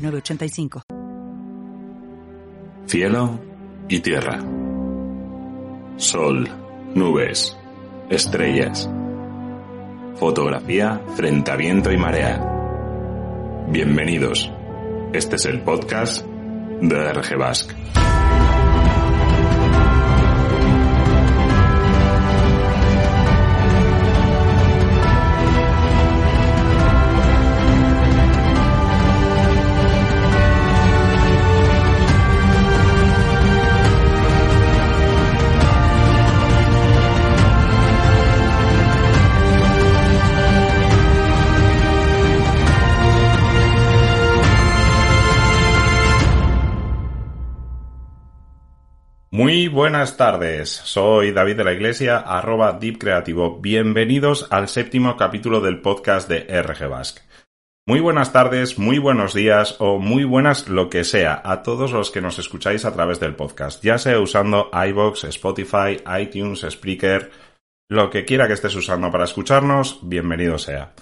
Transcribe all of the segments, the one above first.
906985. Cielo y tierra. Sol, nubes, estrellas. Fotografía frente a viento y marea. Bienvenidos. Este es el podcast de RG Basque. Muy buenas tardes, soy David de la Iglesia, arroba Deep Creativo. Bienvenidos al séptimo capítulo del podcast de RG Basque. Muy buenas tardes, muy buenos días o muy buenas lo que sea a todos los que nos escucháis a través del podcast, ya sea usando iBox, Spotify, iTunes, Spreaker, lo que quiera que estés usando para escucharnos, bienvenido sea.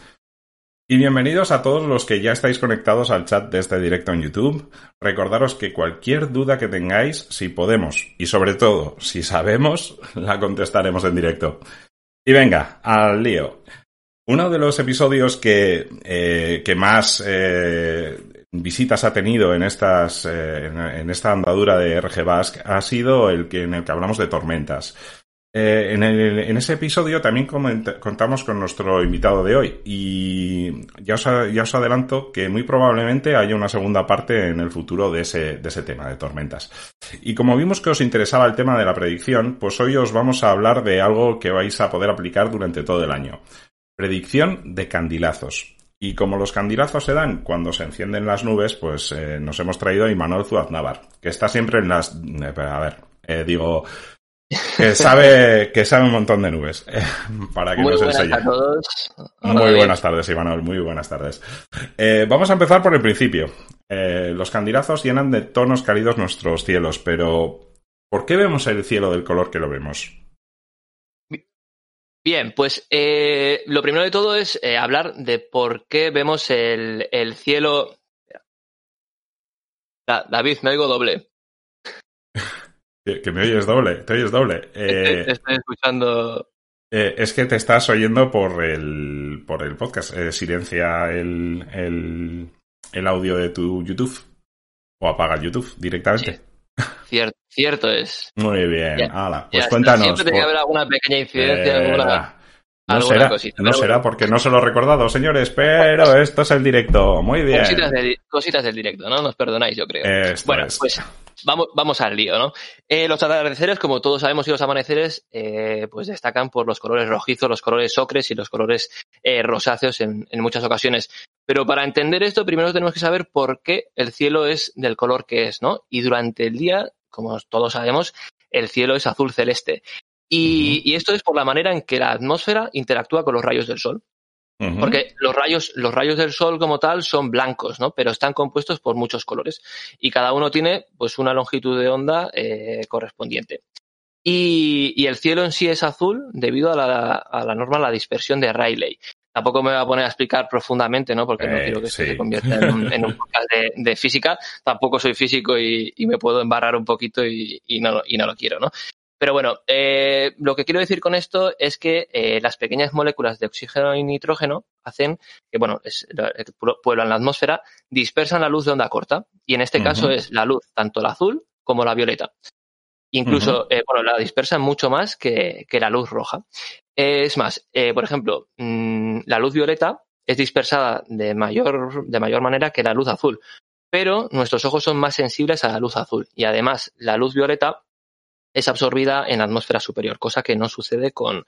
Y bienvenidos a todos los que ya estáis conectados al chat de este directo en YouTube. Recordaros que cualquier duda que tengáis, si podemos y sobre todo si sabemos, la contestaremos en directo. Y venga, al lío. Uno de los episodios que, eh, que más eh, visitas ha tenido en, estas, eh, en esta andadura de RG Basque ha sido el que, en el que hablamos de tormentas. Eh, en, ese episodio también contamos con nuestro invitado de hoy y ya os, adelanto que muy probablemente haya una segunda parte en el futuro de ese, tema de tormentas. Y como vimos que os interesaba el tema de la predicción, pues hoy os vamos a hablar de algo que vais a poder aplicar durante todo el año. Predicción de candilazos. Y como los candilazos se dan cuando se encienden las nubes, pues eh, nos hemos traído a Imanol Zuaznavar, que está siempre en las... Eh, a ver, digo, que sabe, que sabe un montón de nubes. para que muy nos buenas enseñe. a todos. Muy buenas tardes, Imanol. Muy buenas tardes. Eh, vamos a empezar por el principio. Eh, los candilazos llenan de tonos cálidos nuestros cielos, pero ¿por qué vemos el cielo del color que lo vemos? Bien, pues eh, lo primero de todo es eh, hablar de por qué vemos el, el cielo. Da- David, me oigo doble. Que, me oyes doble, te oyes doble. Eh, Te estoy escuchando. eh, es que te estás oyendo por el, por el podcast. Eh, silencia el, el, el audio de tu YouTube. O apaga YouTube directamente. Cierto, cierto es. Muy bien, Ya, hala, Ya pues cuéntanos. Siempre tiene que por- haber alguna pequeña incidencia, alguna, no será, cosita. no será bueno, porque no se lo he recordado, señores, pero esto es el directo. Muy bien. Cositas, del- cositas del directo, ¿no? Nos perdonáis, yo creo. Esto Bueno, es. pues vamos, vamos al lío, ¿no? Eh, los atardeceres, como todos sabemos, y los amaneceres, eh, pues destacan por los colores rojizos, los colores ocres y los colores eh, rosáceos en, en muchas ocasiones. Pero para entender esto, primero tenemos que saber por qué el cielo es del color que es, ¿no? Y durante el día, como todos sabemos, el cielo es azul celeste. Y, y esto es por la manera en que la atmósfera interactúa con los rayos del sol. Porque los rayos, los rayos del sol como tal son blancos, ¿no? Pero están compuestos por muchos colores. Y cada uno tiene pues una longitud de onda eh, correspondiente. Y, y el cielo en sí es azul debido a la, a la norma la dispersión de Rayleigh. Tampoco me voy a poner a explicar profundamente, ¿no? Porque no Eh, quiero que esto se convierta en un, en un podcast de, de física. Tampoco soy físico y, y me puedo embarrar un poquito y, y no, lo- y no lo quiero, ¿no? Pero bueno, eh, lo que quiero decir con esto es que eh, las pequeñas moléculas de oxígeno y nitrógeno hacen que, bueno, es, que pueblan la atmósfera, dispersan la luz de onda corta. Y en este caso es la luz, tanto la azul como la violeta. Incluso, eh, bueno, la dispersan mucho más que, que la luz roja. Eh, es más, eh, por ejemplo, mm, la luz violeta es dispersada de mayor, de mayor manera que la luz azul. Pero nuestros ojos son más sensibles a la luz azul. Y además, la luz violeta es absorbida en la atmósfera superior, cosa que no sucede con,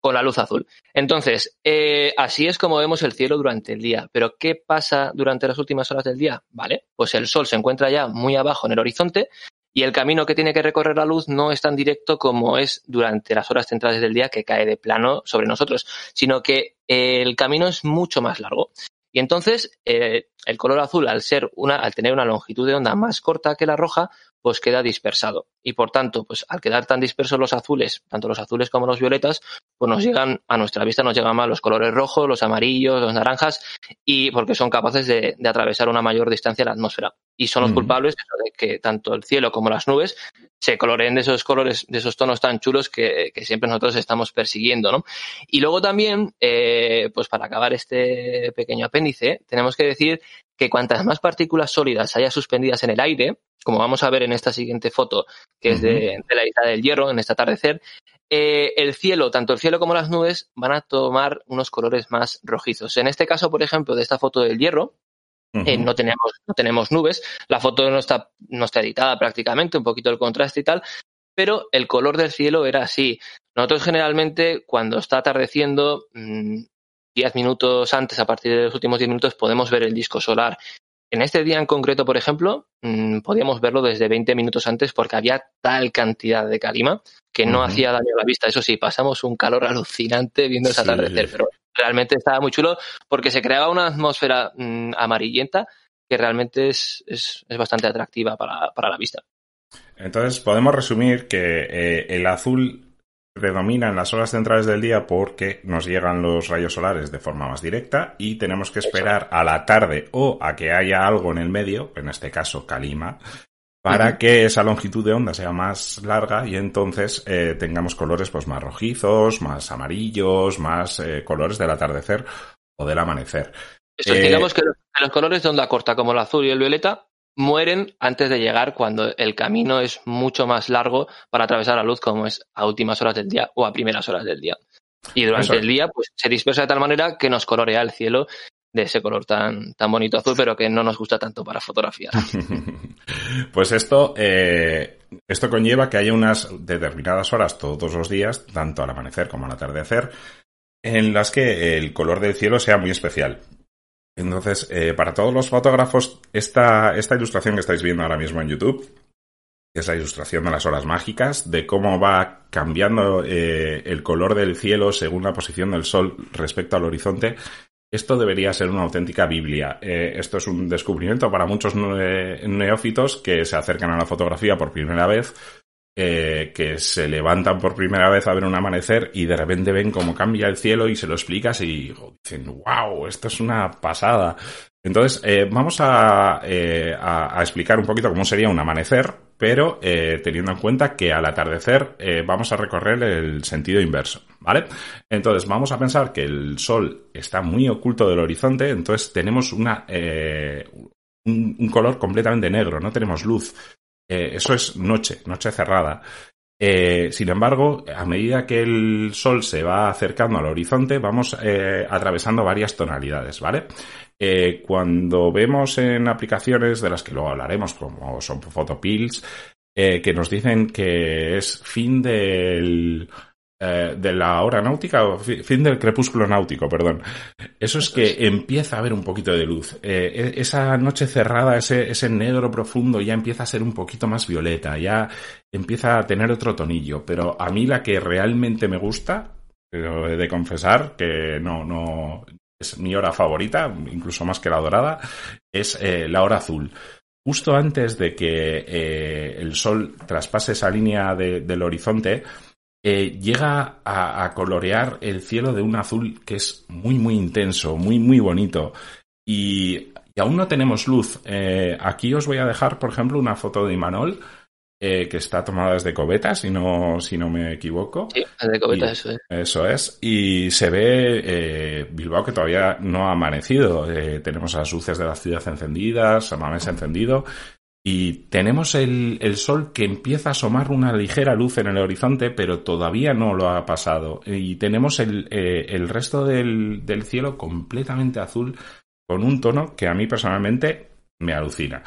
con la luz azul. Entonces, eh, así es como vemos el cielo durante el día. Pero, ¿qué pasa durante las últimas horas del día? Vale, pues el sol se encuentra ya muy abajo en el horizonte y el camino que tiene que recorrer la luz no es tan directo como es durante las horas centrales del día que cae de plano sobre nosotros, sino que el camino es mucho más largo. Y entonces eh, el color azul, al ser una, al tener una longitud de onda más corta que la roja, pues queda dispersado. Y por tanto, pues al quedar tan dispersos los azules, tanto los azules como los violetas, pues nos llegan, a nuestra vista nos llegan más los colores rojos, los amarillos, los naranjas, y porque son capaces de, atravesar una mayor distancia a la atmósfera. Y son los culpables de que tanto el cielo como las nubes se coloreen de esos colores, de esos tonos tan chulos que, siempre nosotros estamos persiguiendo, ¿no? Y luego también, eh, pues para acabar este pequeño apéndice, tenemos que decir que cuantas más partículas sólidas haya suspendidas en el aire, como vamos a ver en esta siguiente foto, que es de, la isla del Hierro, en este atardecer, eh, el cielo, tanto el cielo como las nubes, van a tomar unos colores más rojizos. En este caso, por ejemplo, de esta foto del Hierro, eh, no, tenemos, nubes, la foto no está, no está editada prácticamente, un poquito el contraste y tal, pero el color del cielo era así. Nosotros generalmente cuando está atardeciendo mm, 10 minutos antes, a partir de los últimos 10 minutos, podemos ver el disco solar. En este día en concreto, por ejemplo, mm, podíamos verlo desde 20 minutos antes porque había tal cantidad de calima que no hacía daño a la vista. Eso sí, pasamos un calor alucinante viendo ese sí. atardecer, pero realmente estaba muy chulo porque se creaba una atmósfera mm, amarillenta que realmente es, es, es bastante atractiva para, para, la vista. Entonces, podemos resumir que eh, el azul predomina en las horas centrales del día porque nos llegan los rayos solares de forma más directa y tenemos que esperar a la tarde o a que haya algo en el medio, en este caso calima, para que esa longitud de onda sea más larga y entonces eh, tengamos colores pues más rojizos, más amarillos, más eh, colores del atardecer o del amanecer. Eh, digamos que los colores de onda corta como el azul y el violeta mueren antes de llegar cuando el camino es mucho más largo para atravesar la luz como es a últimas horas del día o a primeras horas del día. Y durante el día pues se dispersa de tal manera que nos colorea el cielo de ese color tan, tan bonito azul, pero que no nos gusta tanto para fotografiar. pues esto, eh, esto conlleva que haya unas determinadas horas todos los días, tanto al amanecer como al atardecer, en las que el color del cielo sea muy especial. Entonces, eh, para todos los fotógrafos, esta, esta ilustración que estáis viendo ahora mismo en YouTube es la ilustración de las horas mágicas, de cómo va cambiando eh, el color del cielo según la posición del sol respecto al horizonte. Esto debería ser una auténtica Biblia. Eh, esto es un descubrimiento para muchos neófitos que se acercan a la fotografía por primera vez eh, que se levantan por primera vez a ver un amanecer y de repente ven cómo cambia el cielo y se lo explicas y dicen, wow, esto es una pasada. Entonces, eh, vamos a, eh, a, a, explicar un poquito cómo sería un amanecer, pero eh, teniendo en cuenta que al atardecer eh, vamos a recorrer el sentido inverso, ¿vale? Entonces, vamos a pensar que el sol está muy oculto del horizonte, entonces tenemos una, un, un color completamente negro, no tenemos luz. Eh, eso es noche, noche cerrada. Eh, sin embargo, a medida que el sol se va acercando al horizonte, vamos eh, atravesando varias tonalidades, ¿vale? Cuando vemos en aplicaciones de las que luego hablaremos, como son Photopills, que nos dicen que es fin del eh, de la hora náutica, o fin del crepúsculo náutico, perdón. Eso es que empieza a haber un poquito de luz. Eh, e, esa noche cerrada, ese, ese negro profundo ya empieza a ser un poquito más violeta, ya empieza a tener otro tonillo. Pero a mí la que realmente me gusta, pero he de confesar que no, no, es mi hora favorita, incluso más que la dorada, es eh, la hora azul justo antes de que eh, el sol traspase esa línea de, del horizonte, eh, llega a, a, colorear el cielo de un azul que es muy, muy intenso, muy, muy bonito. Y, y aún no tenemos luz. Eh, aquí os voy a dejar, por ejemplo, una foto de Imanol. Eh, que está tomada desde Coveta, si no, si no me equivoco. Sí, desde Coveta, y, eso es. Eso es. Y se ve eh, Bilbao que todavía no ha amanecido. Eh, tenemos las luces de la ciudad encendidas, Samamés encendido. Y tenemos el, el, sol que empieza a asomar una ligera luz en el horizonte, pero todavía no lo ha pasado. Y tenemos el, eh, el resto del, del, cielo completamente azul, con un tono que a mí personalmente me alucina.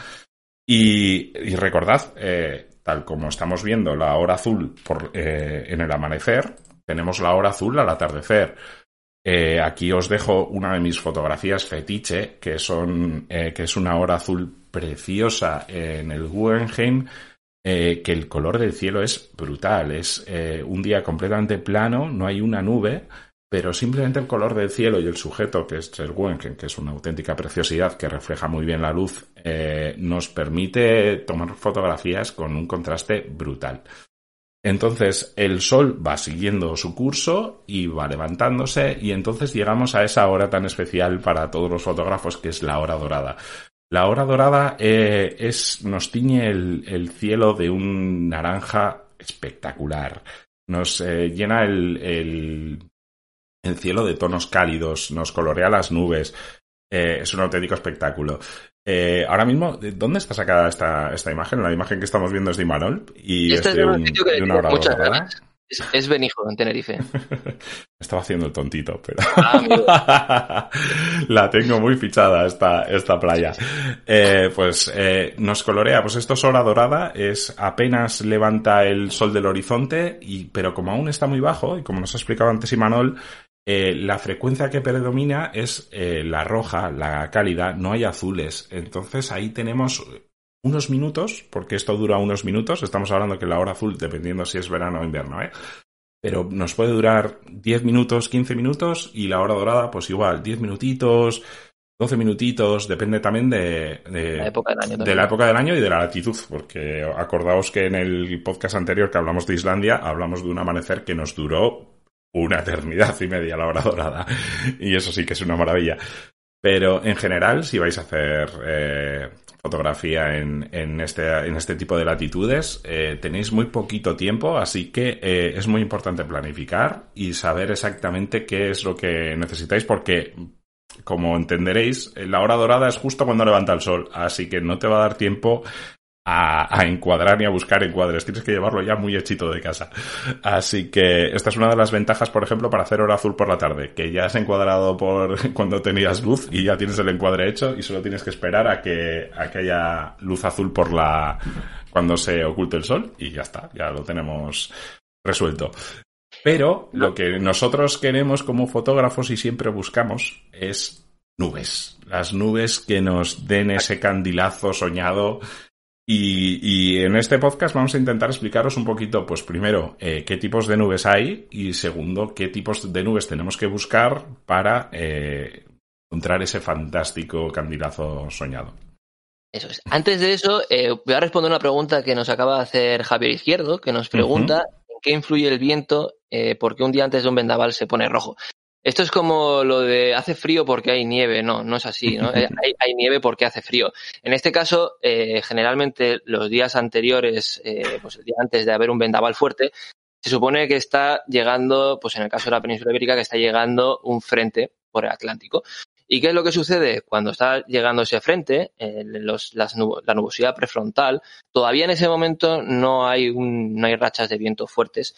Y, recordad, eh, tal como estamos viendo la hora azul por, eh, en el amanecer, tenemos la hora azul al atardecer. Eh, aquí os dejo una de mis fotografías fetiche, que son eh, que es una hora azul preciosa en el Guggenheim, eh, que el color del cielo es brutal. Es un día completamente plano, no hay una nube, pero simplemente el color del cielo y el sujeto, que es el Guggenheim, que es una auténtica preciosidad que refleja muy bien la luz, nos permite tomar fotografías con un contraste brutal. Entonces el Sol va siguiendo su curso y va levantándose y entonces llegamos a esa hora tan especial para todos los fotógrafos que es la hora dorada. La hora dorada eh, es, nos tiñe el, cielo de un naranja espectacular. Nos eh, llena el, el, el, cielo de tonos cálidos, nos colorea las nubes. Eh, es un auténtico espectáculo. Eh, ahora mismo, ¿dónde está sacada esta, esta imagen? La imagen que estamos viendo es de Imanol y este es de, un, Es, es, Benijo, en Tenerife. Estaba haciendo el tontito, pero ah, la tengo muy fichada esta, esta playa. Eh, pues eh, nos colorea, pues esto es hora dorada, es apenas levanta el sol del horizonte, y, pero como aún está muy bajo, y como nos ha explicado antes Imanol, eh, la frecuencia que predomina es eh, la roja, la cálida, no hay azules. Entonces ahí tenemos unos minutos, porque esto dura unos minutos, estamos hablando que la hora azul, dependiendo si es verano o invierno, ¿eh? Pero nos puede durar 10 minutos, 15 minutos y la hora dorada, pues igual, 10 minutitos, 12 minutitos, depende también de, la época del año, de la época del año y de la latitud, porque acordaos que en el podcast anterior que hablamos de Islandia, hablamos de un amanecer que nos duró una eternidad y media la hora dorada. Y eso sí que es una maravilla. Pero en general, si vais a hacer eh, fotografía en, en, este, en este tipo de latitudes, eh, tenéis muy poquito tiempo, así que eh, es muy importante planificar y saber exactamente qué es lo que necesitáis, porque como entenderéis, la hora dorada es justo cuando levanta el sol, así que no te va a dar tiempo a, encuadrar ni a buscar encuadres. Tienes que llevarlo ya muy hechito de casa. Así que esta es una de las ventajas, por ejemplo, para hacer hora azul por la tarde, que ya has encuadrado por cuando tenías luz y ya tienes el encuadre hecho y solo tienes que esperar a que, a que haya luz azul por la, cuando se oculte el sol y ya está, ya lo tenemos resuelto. Pero lo que nosotros queremos como fotógrafos y siempre buscamos es nubes. Las nubes que nos den ese candilazo soñado y, en este podcast vamos a intentar explicaros un poquito, pues primero, eh, qué tipos de nubes hay y segundo, qué tipos de nubes tenemos que buscar para eh, encontrar ese fantástico candidato soñado. Eso es. Antes de eso, eh, voy a responder una pregunta que nos acaba de hacer Javier Izquierdo, que nos pregunta en qué influye el viento, eh, porque un día antes de un vendaval se pone rojo. Esto es como lo de hace frío porque hay nieve, no, no es así, ¿no? Eh, hay, nieve porque hace frío. En este caso, eh, generalmente los días anteriores, eh, pues el día antes de haber un vendaval fuerte, se supone que está llegando, pues en el caso de la península ibérica, que está llegando un frente por el Atlántico. ¿Y qué es lo que sucede? Cuando está llegando ese frente, los, las la nubosidad prefrontal, todavía en ese momento no hay, un, no hay rachas de viento fuertes,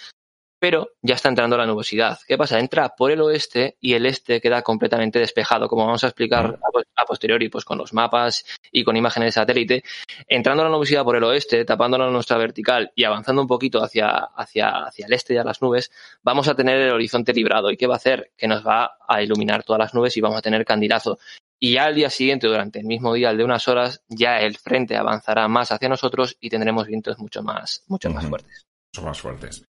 pero ya está entrando la nubosidad. ¿Qué pasa? Entra por el oeste y el este queda completamente despejado, como vamos a explicar a, posteriori pues con los mapas y con imágenes de satélite. Entrando la nubosidad por el oeste, tapándola en nuestra vertical y avanzando un poquito hacia, hacia, hacia el este y a las nubes, vamos a tener el horizonte librado. ¿Y qué va a hacer? Que nos va a iluminar todas las nubes y vamos a tener candilazo. Y ya al día siguiente, durante el mismo día, el de unas horas, ya el frente avanzará más hacia nosotros y tendremos vientos mucho más, mucho más fuertes. Mucho más fuertes.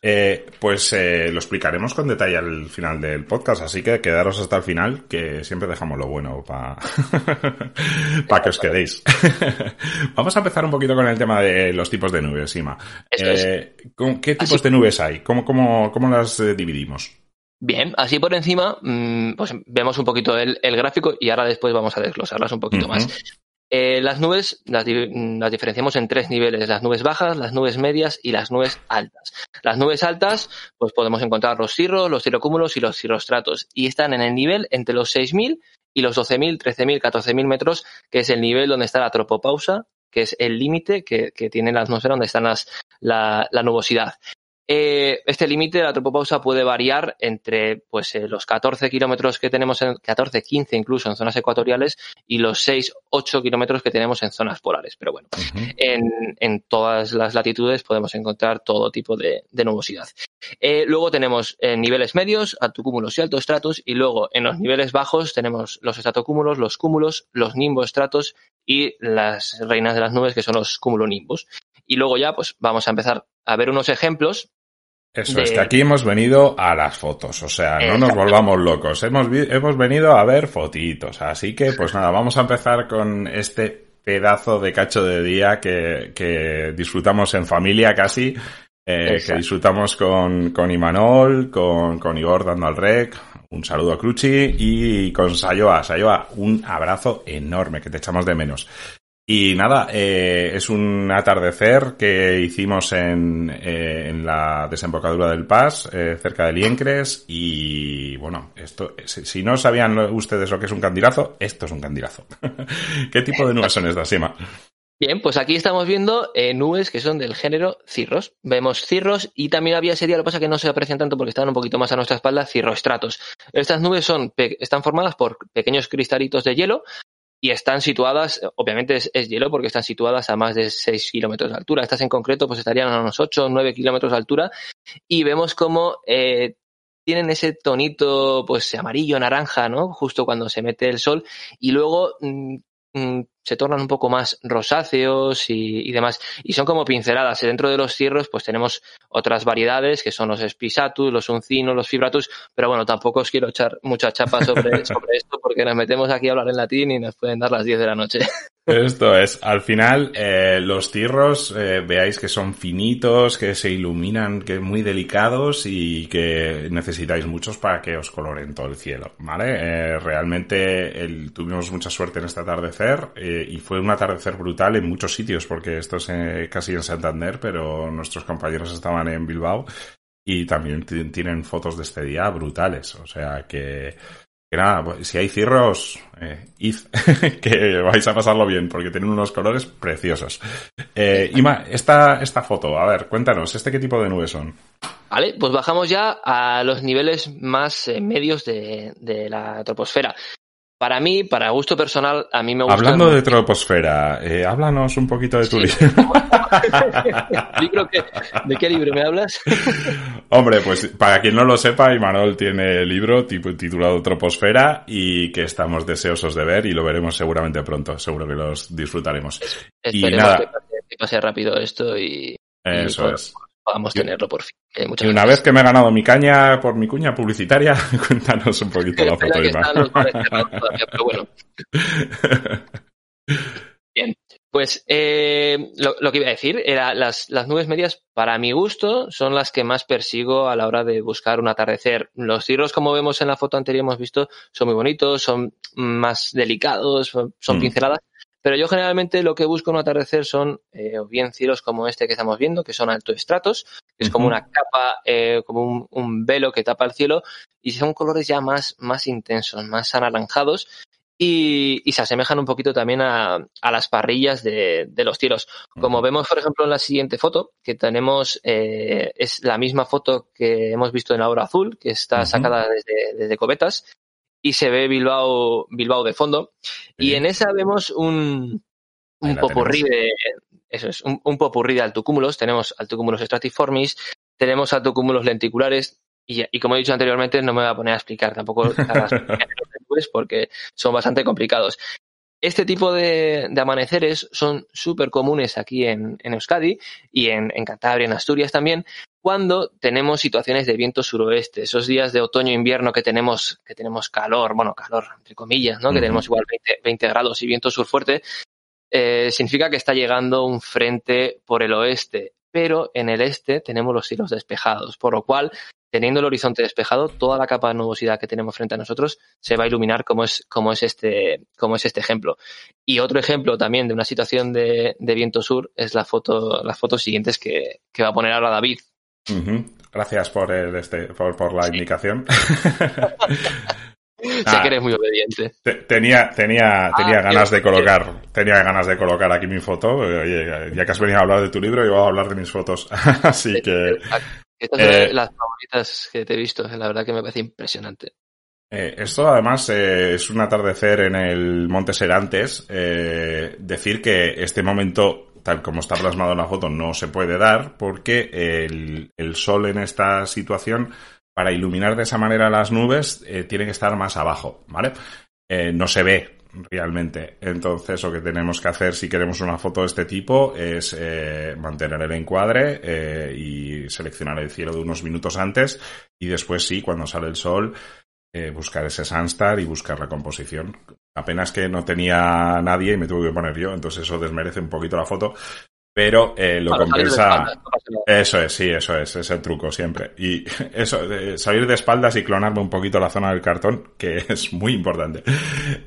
Eh, pues eh, lo explicaremos con detalle al final del podcast, así que quedaros hasta el final, que siempre dejamos lo bueno para que os quedéis. Vamos a empezar un poquito con el tema de los tipos de nubes, Ima. Eh, ¿Qué tipos de nubes hay? ¿Cómo, cómo, cómo las dividimos? Bien, así por encima, mm, pues vemos un poquito el, gráfico y ahora después vamos a desglosarlas un poquito más. Eh, las nubes las, diferenciamos en tres niveles, las nubes bajas, las nubes medias y las nubes altas. Las nubes altas, pues podemos encontrar los cirros, los cirrocúmulos y los cirrostratos y están en el nivel entre los 6.000 y los 12.000, 13.000, 14.000 metros, que es el nivel donde está la tropopausa, que es el límite que, tiene la atmósfera donde está la, la nubosidad. Eh, este límite de la tropopausa puede variar entre pues, eh, los 14 kilómetros que tenemos, en, 14, 15 incluso en zonas ecuatoriales y los 6, 8 kilómetros que tenemos en zonas polares. Pero bueno, en, en, todas las latitudes podemos encontrar todo tipo de, de nubosidad. Eh, luego tenemos en niveles medios, altocúmulos y altoestratos, y luego en los niveles bajos tenemos los estratocúmulos, los cúmulos, los nimboestratos y las reinas de las nubes que son los cumulonimbus. Y luego ya pues vamos a empezar a ver unos ejemplos eso es que aquí hemos venido a las fotos, o sea, no nos volvamos locos, hemos, hemos venido a ver fotitos, así que pues nada, vamos a empezar con este pedazo de cacho de día que, que disfrutamos en familia casi, eh, que disfrutamos con, con Imanol, con, con Igor dando al rec, un saludo a Cruci y con Sayoa. Sayoa, un abrazo enorme que te echamos de menos. Y nada, eh, es un atardecer que hicimos en, eh, la desembocadura del Pas, eh, cerca de Liencres, y bueno, esto, si, no sabían ustedes lo que es un candilazo, esto es un candilazo. ¿Qué tipo de nubes son estas, Sima? Bien, pues aquí estamos viendo nubes que son del género cirros. Vemos cirros y también había ese día, lo que pasa que no se aprecian tanto porque están un poquito más a nuestra espalda, cirroestratos. Estas nubes son, están formadas por pequeños cristalitos de hielo y están situadas, obviamente es, hielo porque están situadas a más de 6 kilómetros de altura. Estas en concreto pues estarían a unos 8 o 9 kilómetros de altura y vemos como eh, tienen ese tonito pues amarillo, naranja, ¿no? Justo cuando se mete el sol y luego mm, mm, se tornan un poco más rosáceos y, demás. Y son como pinceladas. Y dentro de los cierros, pues tenemos otras variedades que son los spisatus, los uncinos, los fibratus. Pero bueno, tampoco os quiero echar mucha chapa sobre, sobre esto porque nos metemos aquí a hablar en latín y nos pueden dar las 10 de la noche. Esto es, al final, eh, los tirros, eh, veáis que son finitos, que se iluminan, que muy delicados y que necesitáis muchos para que os coloren todo el cielo, ¿vale? Eh, realmente el, tuvimos mucha suerte en este atardecer y fue un atardecer brutal en muchos sitios, porque esto es eh, casi en Santander, pero nuestros compañeros estaban en Bilbao y también tienen fotos de este día brutales, o sea que nada, pues, si hay cirros, eh, id, que vais a pasarlo bien, porque tienen unos colores preciosos. Eh, Ima, esta, esta foto, a ver, cuéntanos, ¿este qué tipo de nubes son? Vale, pues bajamos ya a los niveles más eh, medios de, de, la troposfera. Para mí, para gusto personal, a mí me gusta. Hablando de troposfera, eh, háblanos un poquito de tu libro. ¿De qué libro me hablas? Hombre, pues para quien no lo sepa, Imanol tiene el libro titulado Troposfera y que estamos deseosos de ver y lo veremos seguramente pronto. Seguro que los disfrutaremos. y nada. Que pase, rápido esto y. Eso es podamos tenerlo por fin. y una vez que me he ganado mi caña por mi cuña publicitaria, cuéntanos un poquito la foto. pero bueno. Bien, pues eh, lo, lo, que iba a decir era las, las nubes medias, para mi gusto, son las que más persigo a la hora de buscar un atardecer. Los cirros, como vemos en la foto anterior, hemos visto, son muy bonitos, son más delicados, son mm. pinceladas, pero yo generalmente lo que busco en un atardecer son eh, o bien cielos como este que estamos viendo, que son altoestratos, que es como una capa, eh, como un, velo que tapa el cielo, y son colores ya más, más intensos, más anaranjados, y, y, se asemejan un poquito también a, a las parrillas de, de, los cielos. Como vemos, por ejemplo, en la siguiente foto, que tenemos, eh, es la misma foto que hemos visto en la obra azul, que está sacada desde, desde Cobetas, y se ve Bilbao, Bilbao de fondo. Y en esa vemos un, un popurrí de, eso es, un, un popurrí de altocúmulos. Tenemos altocúmulos stratiformis, tenemos altocúmulos lenticulares, y, y, como he dicho anteriormente, no me voy a poner a explicar tampoco las porque son bastante complicados. Este tipo de, de amaneceres son súper comunes aquí en, en Euskadi y en, en, Cantabria, en Asturias también, cuando tenemos situaciones de viento suroeste, esos días de otoño-invierno que tenemos, que tenemos calor, bueno, calor, entre comillas, ¿no? Que tenemos igual 20, 20, grados y viento sur fuerte, eh, significa que está llegando un frente por el oeste, pero en el este tenemos los cielos despejados, por lo cual teniendo el horizonte despejado, toda la capa de nubosidad que tenemos frente a nosotros se va a iluminar como es, como es, este, como es este ejemplo. Y otro ejemplo también de una situación de, de viento sur es la foto, las fotos siguientes que, que va a poner ahora David. Uh -huh. Gracias por, el, este, por, por la sí. indicación. sé ah, que eres muy obediente. Tenía, tenía, tenía ah, ganas de colocar, tenía ganas de colocar aquí mi foto. Oye, ya que has venido a hablar de tu libro, yo voy a hablar de mis fotos. Así que, Estas eh, son las favoritas que te he visto, la verdad que me parece impresionante. Eh, esto además eh, es un atardecer en el Monte Serantes. Eh, decir que este momento, tal como está plasmado en la foto, no se puede dar porque el, el sol en esta situación, para iluminar de esa manera las nubes, tiene que estar más abajo, ¿vale? No se ve realmente. Entonces, lo que tenemos que hacer si queremos una foto de este tipo es mantener el encuadre y seleccionar el cielo de unos minutos antes y después sí, cuando sale el sol, eh, buscar ese Sunstar y buscar la composición. Apenas que no tenía nadie y me tuve que poner yo, entonces eso desmerece un poquito la foto, pero eh, lo compensa. Eso es, sí, eso es, es el truco siempre. Y eso, salir de espaldas y clonarme un poquito la zona del cartón, que es muy importante.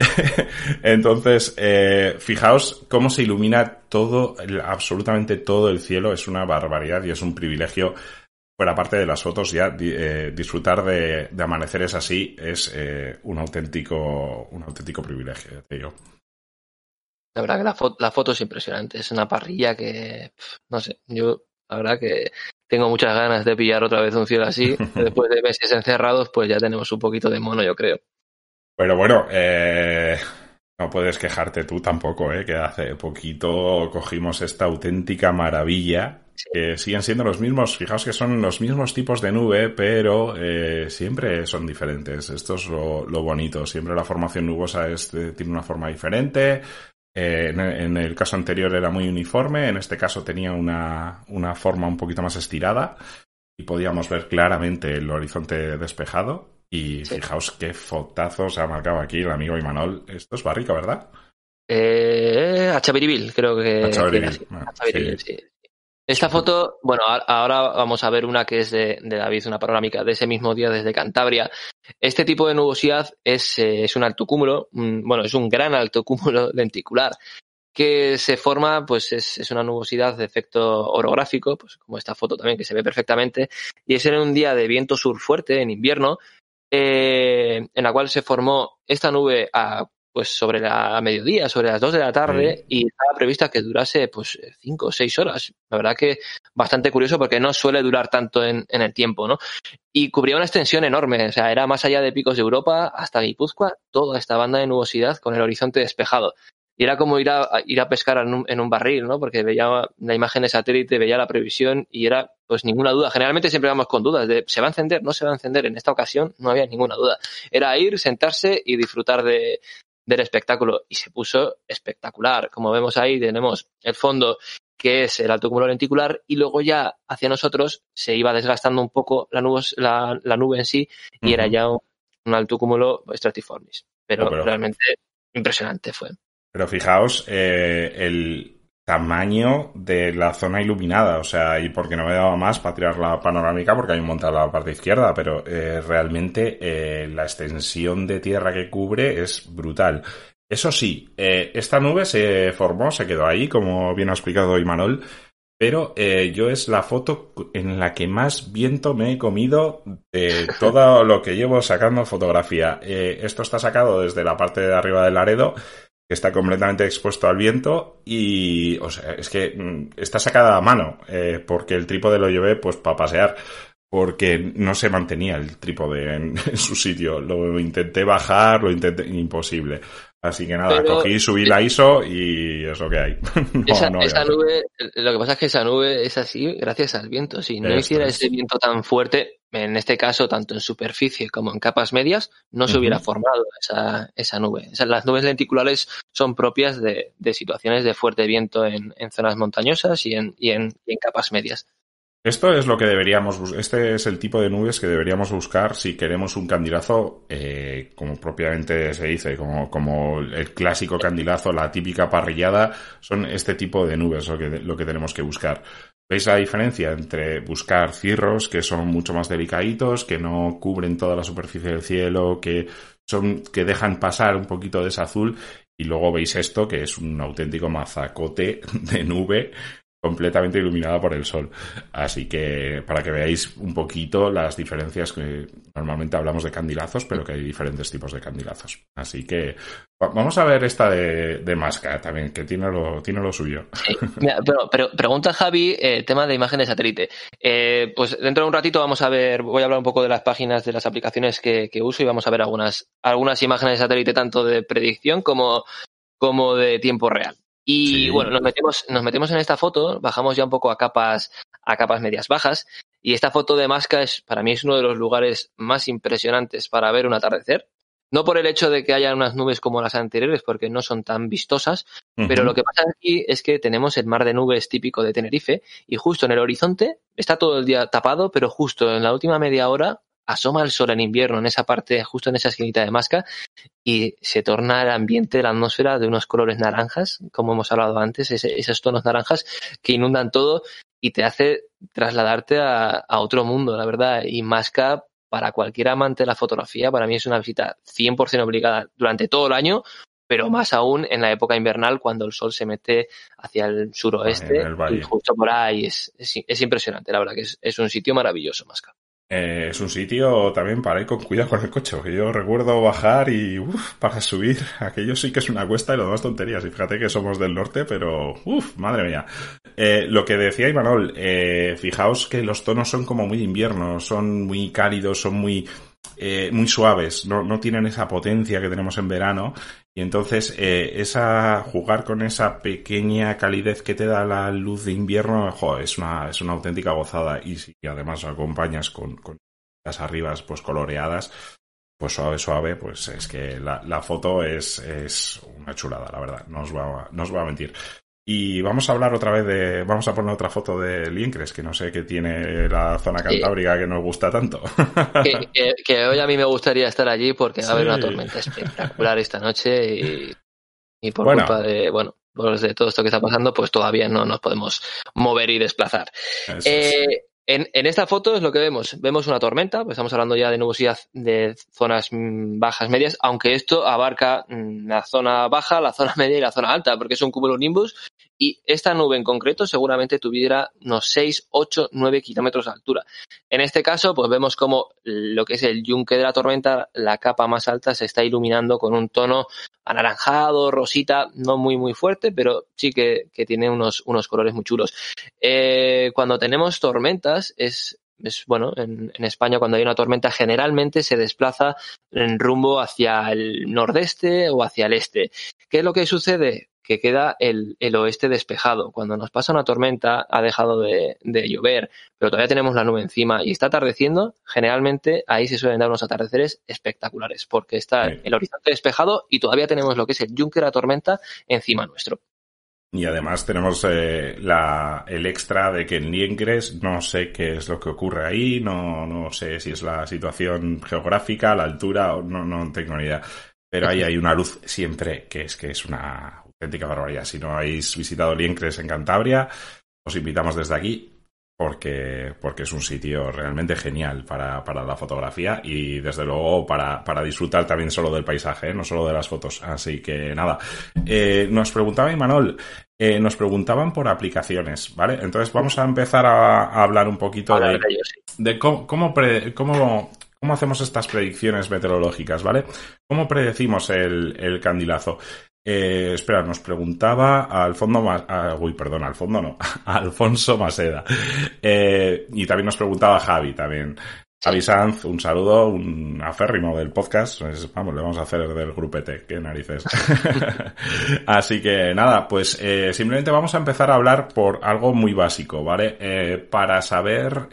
Entonces, eh, fijaos cómo se ilumina todo, absolutamente todo el cielo, es una barbaridad y es un privilegio fuera parte de las fotos, ya eh, disfrutar de, amaneceres así es eh, un auténtico un auténtico privilegio, te digo. La verdad que la, foto, la foto es impresionante, es una parrilla que, no sé, yo la verdad que tengo muchas ganas de pillar otra vez un cielo así. Después de meses encerrados, pues ya tenemos un poquito de mono, yo creo. Pero bueno, eh, no puedes quejarte tú tampoco, ¿eh? que hace poquito cogimos esta auténtica maravilla que siguen siendo los mismos, fijaos que son los mismos tipos de nube, pero eh, siempre son diferentes. Esto es lo, bonito. Siempre la formación nubosa es, tiene una forma diferente. Eh, en, el caso anterior era muy uniforme, en este caso tenía una, una forma un poquito más estirada y podíamos ver claramente el horizonte despejado. Y fijaos qué fotazo se ha marcado aquí el amigo Imanol. Esto es barrica, ¿verdad? Eh, Chaviribil, creo que. Achaviribil, sí. Esta foto, bueno, ahora vamos a ver una que es de, David, una panorámica de ese mismo día desde Cantabria. Este tipo de nubosidad es, eh, es un alto cúmulo, bueno, es un gran alto cúmulo lenticular que se forma, pues es, es, una nubosidad de efecto orográfico, pues como esta foto también que se ve perfectamente, y es en un día de viento sur fuerte, en invierno, eh, en la cual se formó esta nube a pues sobre la mediodía, sobre las 2 de la tarde, y estaba prevista que durase pues 5 o 6 horas. La verdad que bastante curioso porque no suele durar tanto en, en, el tiempo, ¿no? Y cubría una extensión enorme, o sea, era más allá de picos de Europa hasta Guipúzcoa, toda esta banda de nubosidad con el horizonte despejado. Y era como ir a, ir a pescar en un, en un barril, ¿no? Porque veía la imagen de satélite, veía la previsión y era pues ninguna duda. Generalmente siempre vamos con dudas de ¿se va a encender? ¿No se va a encender? En esta ocasión no había ninguna duda. Era ir, sentarse y disfrutar de, del espectáculo y se puso espectacular. Como vemos ahí, tenemos el fondo que es el alto cúmulo lenticular y luego ya hacia nosotros se iba desgastando un poco la nube, la, nube en sí y era ya un, alto cúmulo stratiformis. Pero, realmente impresionante fue. Pero fijaos, eh, el, tamaño de la zona iluminada, o sea, y porque no me daba más para tirar la panorámica porque hay un montón a la parte izquierda, pero eh, realmente eh, la extensión de tierra que cubre es brutal. Eso sí, eh, esta nube se formó, se quedó ahí, como bien ha explicado Imanol, pero yo es la foto en la que más viento me he comido de todo lo que llevo sacando fotografía. esto está sacado desde la parte de arriba del Laredo que está completamente expuesto al viento y, o sea, es que mm, está sacada a mano, eh, porque el trípode lo llevé pues para pasear, porque no se mantenía el trípode en, su sitio. Lo intenté bajar, lo intenté, imposible. Así que nada, cogí, subí la ISO y es lo que hay. esa, nube, lo que pasa es que esa nube es así gracias al viento. Si no hiciera ese viento tan fuerte, en este caso, tanto en superficie como en capas medias, no se hubiera formado esa, esa nube. las nubes lenticulares son propias de, de situaciones de fuerte viento en, en zonas montañosas y en, y en, y en capas medias. Esto es lo que deberíamos, este es el tipo de nubes que deberíamos buscar si queremos un candilazo, eh, como propiamente se dice, como, el clásico candilazo, la típica parrillada, son este tipo de nubes lo que, lo que tenemos que buscar. ¿Veis la diferencia entre buscar cirros que son mucho más delicaditos, que no cubren toda la superficie del cielo, que son, que dejan pasar un poquito de ese azul, y luego veis esto, que es un auténtico mazacote de nube completamente iluminada por el sol. Así que para que veáis un poquito las diferencias que normalmente hablamos de candilazos, pero que hay diferentes tipos de candilazos. Así que vamos a ver esta de, de Masca también, que tiene lo, tiene lo suyo. pero, pregunta Javi, eh, tema de imagen de satélite. Eh, pues dentro de un ratito vamos a ver, voy a hablar un poco de las páginas de las aplicaciones que, que uso y vamos a ver algunas, algunas imágenes de satélite tanto de predicción como, como de tiempo real. Y bueno, nos metemos, nos metemos en esta foto, bajamos ya un poco a capas, a capas medias bajas, y esta foto de Masca es, para mí es uno de los lugares más impresionantes para ver un atardecer. No por el hecho de que haya unas nubes como las anteriores, porque no son tan vistosas, pero lo que pasa aquí es que tenemos el mar de nubes típico de Tenerife, y justo en el horizonte está todo el día tapado, pero justo en la última media hora asoma el sol en invierno en esa parte, justo en esa esquinita de Masca, y se torna el ambiente, la atmósfera de unos colores naranjas, como hemos hablado antes, esos tonos naranjas que inundan todo y te hace trasladarte a, otro mundo, la verdad. Y Masca, para cualquier amante de la fotografía, para mí es una visita 100% obligada durante todo el año, pero más aún en la época invernal cuando el sol se mete hacia el suroeste y justo por ahí es, es, impresionante, la verdad que es, es un sitio maravilloso, Masca. Eh, es un sitio también para ir con cuidado con el coche, yo recuerdo bajar y uf, para subir, aquello sí que es una cuesta y lo demás tonterías. Y fíjate que somos del norte, pero uff, madre mía. Eh, lo que decía Imanol, eh, fijaos que los tonos son como muy invierno, son muy cálidos, son muy eh, muy suaves, no, no, tienen esa potencia que tenemos en verano. Y entonces, eh, esa, jugar con esa pequeña calidez que te da la luz de invierno, es una, es una auténtica gozada. Y si además acompañas con, con las arribas, pues coloreadas, pues suave, suave, pues es que la, la foto es, es una chulada, la verdad. No os va, no os va a mentir. Y vamos a hablar otra vez de. Vamos a poner otra foto de Liencres, que no sé qué tiene la zona cantábrica que nos gusta tanto. Que, hoy a mí me gustaría estar allí porque va a haber una tormenta espectacular esta noche y, y por culpa de. Bueno, pues de todo esto que está pasando, pues todavía no nos podemos mover y desplazar. Eh, en, en, esta foto es lo que vemos. Vemos una tormenta, pues estamos hablando ya de nubosidad de zonas mm, bajas, medias, aunque esto abarca mm, la zona baja, la zona media y la zona alta, porque es un cumulonimbus y esta nube en concreto seguramente tuviera unos 6, 8, 9 kilómetros de altura. En este caso, pues vemos como lo que es el yunque de la tormenta, la capa más alta se está iluminando con un tono anaranjado, rosita, no muy muy fuerte, pero sí que, tiene unos, unos colores muy chulos. Eh, cuando tenemos tormentas es es bueno, en, en, España cuando hay una tormenta generalmente se desplaza en rumbo hacia el nordeste o hacia el este. ¿Qué es lo que sucede? Que queda el, el, oeste despejado. Cuando nos pasa una tormenta, ha dejado de, de, llover, pero todavía tenemos la nube encima y está atardeciendo, generalmente ahí se suelen dar unos atardeceres espectaculares, porque está el horizonte despejado y todavía tenemos lo que es el yunque de la tormenta encima nuestro. Y además tenemos eh, la, el extra de que en Liengres no sé qué es lo que ocurre ahí, no, no sé si es la situación geográfica, la altura, no, no tengo ni idea. Pero ahí hay una luz siempre que es que es una auténtica barbaridad. Si no habéis visitado Liencres en Cantabria, os invitamos desde aquí porque, porque es un sitio realmente genial para, para la fotografía y desde luego para, para disfrutar también solo del paisaje, ¿eh? no solo de las fotos. Así que nada, eh, nos preguntaba Imanol, eh, nos preguntaban por aplicaciones, ¿vale? Entonces vamos a empezar a, hablar un poquito de, de cómo, cómo, cómo, cómo hacemos estas predicciones meteorológicas, ¿vale? ¿Cómo predecimos el, el candilazo? Eh, espera, nos preguntaba al fondo, uy, perdón, al fondo no, Alfonso Maseda. Eh, y también nos preguntaba Javi también. Javi Sanz, un saludo, un aférrimo del podcast. vamos, le vamos a hacer del grupete, qué narices. Así que nada, pues eh, simplemente vamos a empezar a hablar por algo muy básico, ¿vale? Para saber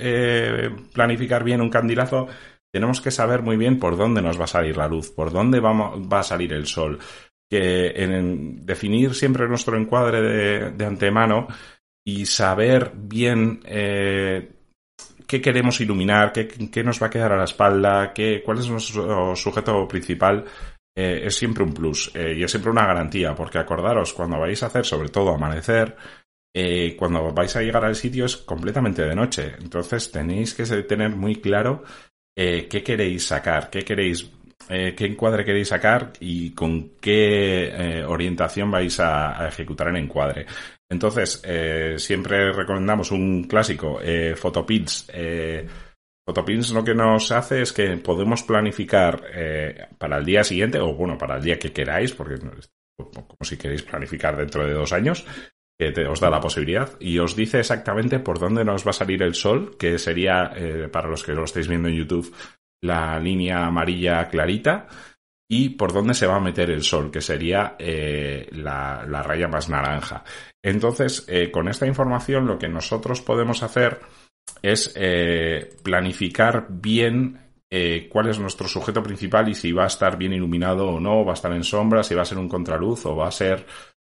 planificar bien un candilazo, tenemos que saber muy bien por dónde nos va a salir la luz, por dónde vamos, va a salir el sol que en definir siempre nuestro encuadre de, de antemano y saber bien eh, qué queremos iluminar, qué, qué, nos va a quedar a la espalda, qué, cuál es nuestro sujeto principal, eh, es siempre un plus eh, y es siempre una garantía, porque acordaros, cuando vais a hacer, sobre todo amanecer, cuando vais a llegar al sitio es completamente de noche. Entonces tenéis que tener muy claro qué queréis sacar, qué queréis eh, qué encuadre queréis sacar y con qué eh, orientación vais a, ejecutar el encuadre. Entonces, eh, siempre recomendamos un clásico, eh, Photopills. Photopills lo que nos hace es que podemos planificar para el día siguiente, o bueno, para el día que queráis, porque como si queréis planificar dentro de dos años, que os da la posibilidad y os dice exactamente por dónde nos va a salir el sol, que sería, para los que lo estáis viendo en YouTube, la línea amarilla clarita y por dónde se va a meter el sol, que sería eh, la, raya más naranja. Entonces, eh, con esta información lo que nosotros podemos hacer es eh, planificar bien cuál es nuestro sujeto principal y si va a estar bien iluminado o no, va a estar en sombra, si va a ser un contraluz o va a ser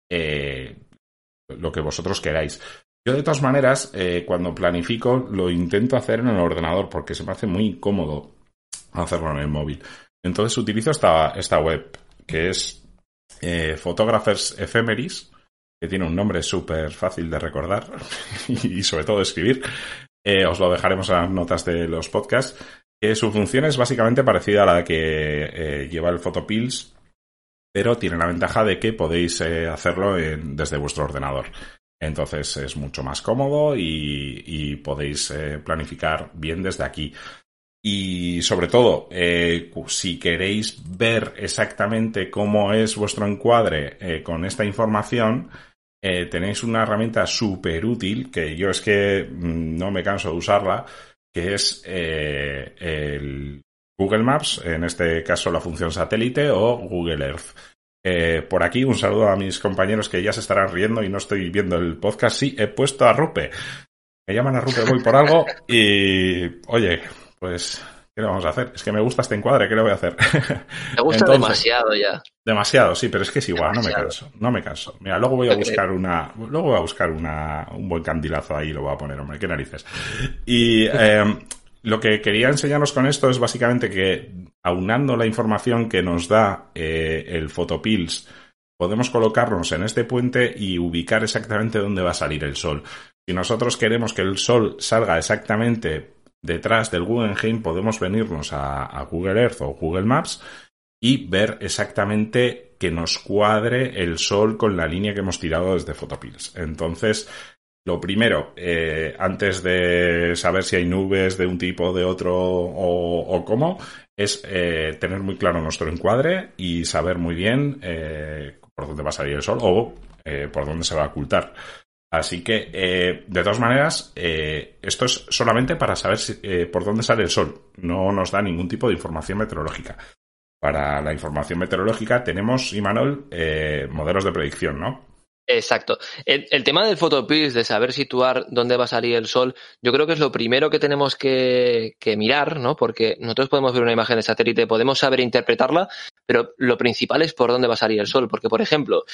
lo que vosotros queráis. Yo de todas maneras, cuando planifico, lo intento hacer en el ordenador porque se me hace muy cómodo hacerlo en el móvil. Entonces utilizo esta, esta web que es eh, Photographers Ephemeris, que tiene un nombre súper fácil de recordar y sobre todo de escribir. Eh, os lo dejaremos en las notas de los podcasts. Su función es básicamente parecida a la que eh, lleva el Photopills, pero tiene la ventaja de que podéis hacerlo desde vuestro ordenador. Entonces es mucho más cómodo y podéis planificar bien desde aquí. Y sobre todo, eh, si queréis ver exactamente cómo es vuestro encuadre eh, con esta información, eh, tenéis una herramienta súper útil que yo es que mm, no me canso de usarla, que es el Google Maps, en este caso la función satélite o Google Earth. por aquí un saludo a mis compañeros que ya se estarán riendo y no estoy viendo el podcast. Sí, he puesto a Rupe. Me llaman a Rupe, voy por algo y, oye, pues, ¿qué le vamos a hacer? Es que me gusta este encuadre, ¿qué le voy a hacer? Me gusta demasiado ya. Demasiado, sí, pero es que es igual, no me canso, no me canso. Mira, luego voy a buscar una, luego voy a buscar una, un buen candilazo ahí y lo voy a poner, hombre, qué narices. Y eh, lo que quería enseñaros con esto es básicamente que aunando la información que nos da eh, el Photopills, podemos colocarnos en este puente y ubicar exactamente dónde va a salir el sol. Si nosotros queremos que el sol salga exactamente detrás del Guggenheim podemos venirnos a, Google Earth o Google Maps y ver exactamente que nos cuadre el sol con la línea que hemos tirado desde Photopills. Entonces, lo primero, eh, antes de saber si hay nubes de un tipo de otro o, cómo, es eh, tener muy claro nuestro encuadre y saber muy bien eh, por dónde va a salir el sol o por dónde se va a ocultar. Así que, eh, de todas maneras, eh, esto es solamente para saber eh, por dónde sale el sol. No nos da ningún tipo de información meteorológica. Para la información meteorológica tenemos, Imanol, modelos de predicción, ¿no? Exacto. El, tema del photopills, de saber situar dónde va a salir el sol, yo creo que es lo primero que tenemos que, que, mirar, ¿no? Porque nosotros podemos ver una imagen de satélite, podemos saber interpretarla, pero lo principal es por dónde va a salir el sol. Porque, por ejemplo,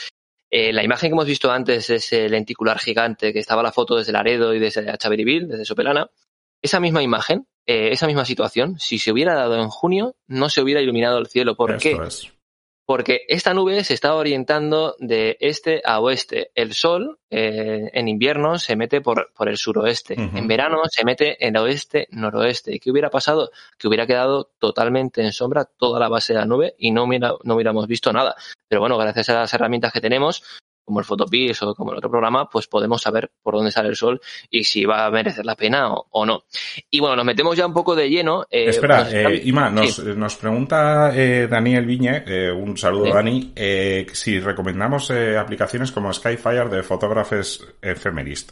eh, la imagen que hemos visto antes ese lenticular gigante que estaba la foto desde Laredo y desde Chaveriville, desde Sopelana, esa misma imagen, eh, esa misma situación, si se hubiera dado en junio, no se hubiera iluminado el cielo. ¿Por qué? Porque esta nube se está orientando de este a oeste. El sol eh, en invierno se mete por, por el suroeste, en verano se mete en oeste noroeste. ¿Y qué hubiera pasado? Que hubiera quedado totalmente en sombra toda la base de la nube y no, no hubiéramos visto nada. Pero bueno, gracias a las herramientas que tenemos, como el Photopis o como el otro programa, pues podemos saber por dónde sale el sol y si va a merecer la pena o, no. Y bueno, nos metemos ya un poco de lleno. Eh, Espera, eh, Ima, nos, nos pregunta eh, Daniel Viñe, eh, un saludo Dani, eh, si recomendamos aplicaciones como Skyfire de fotógrafos Ephemerist.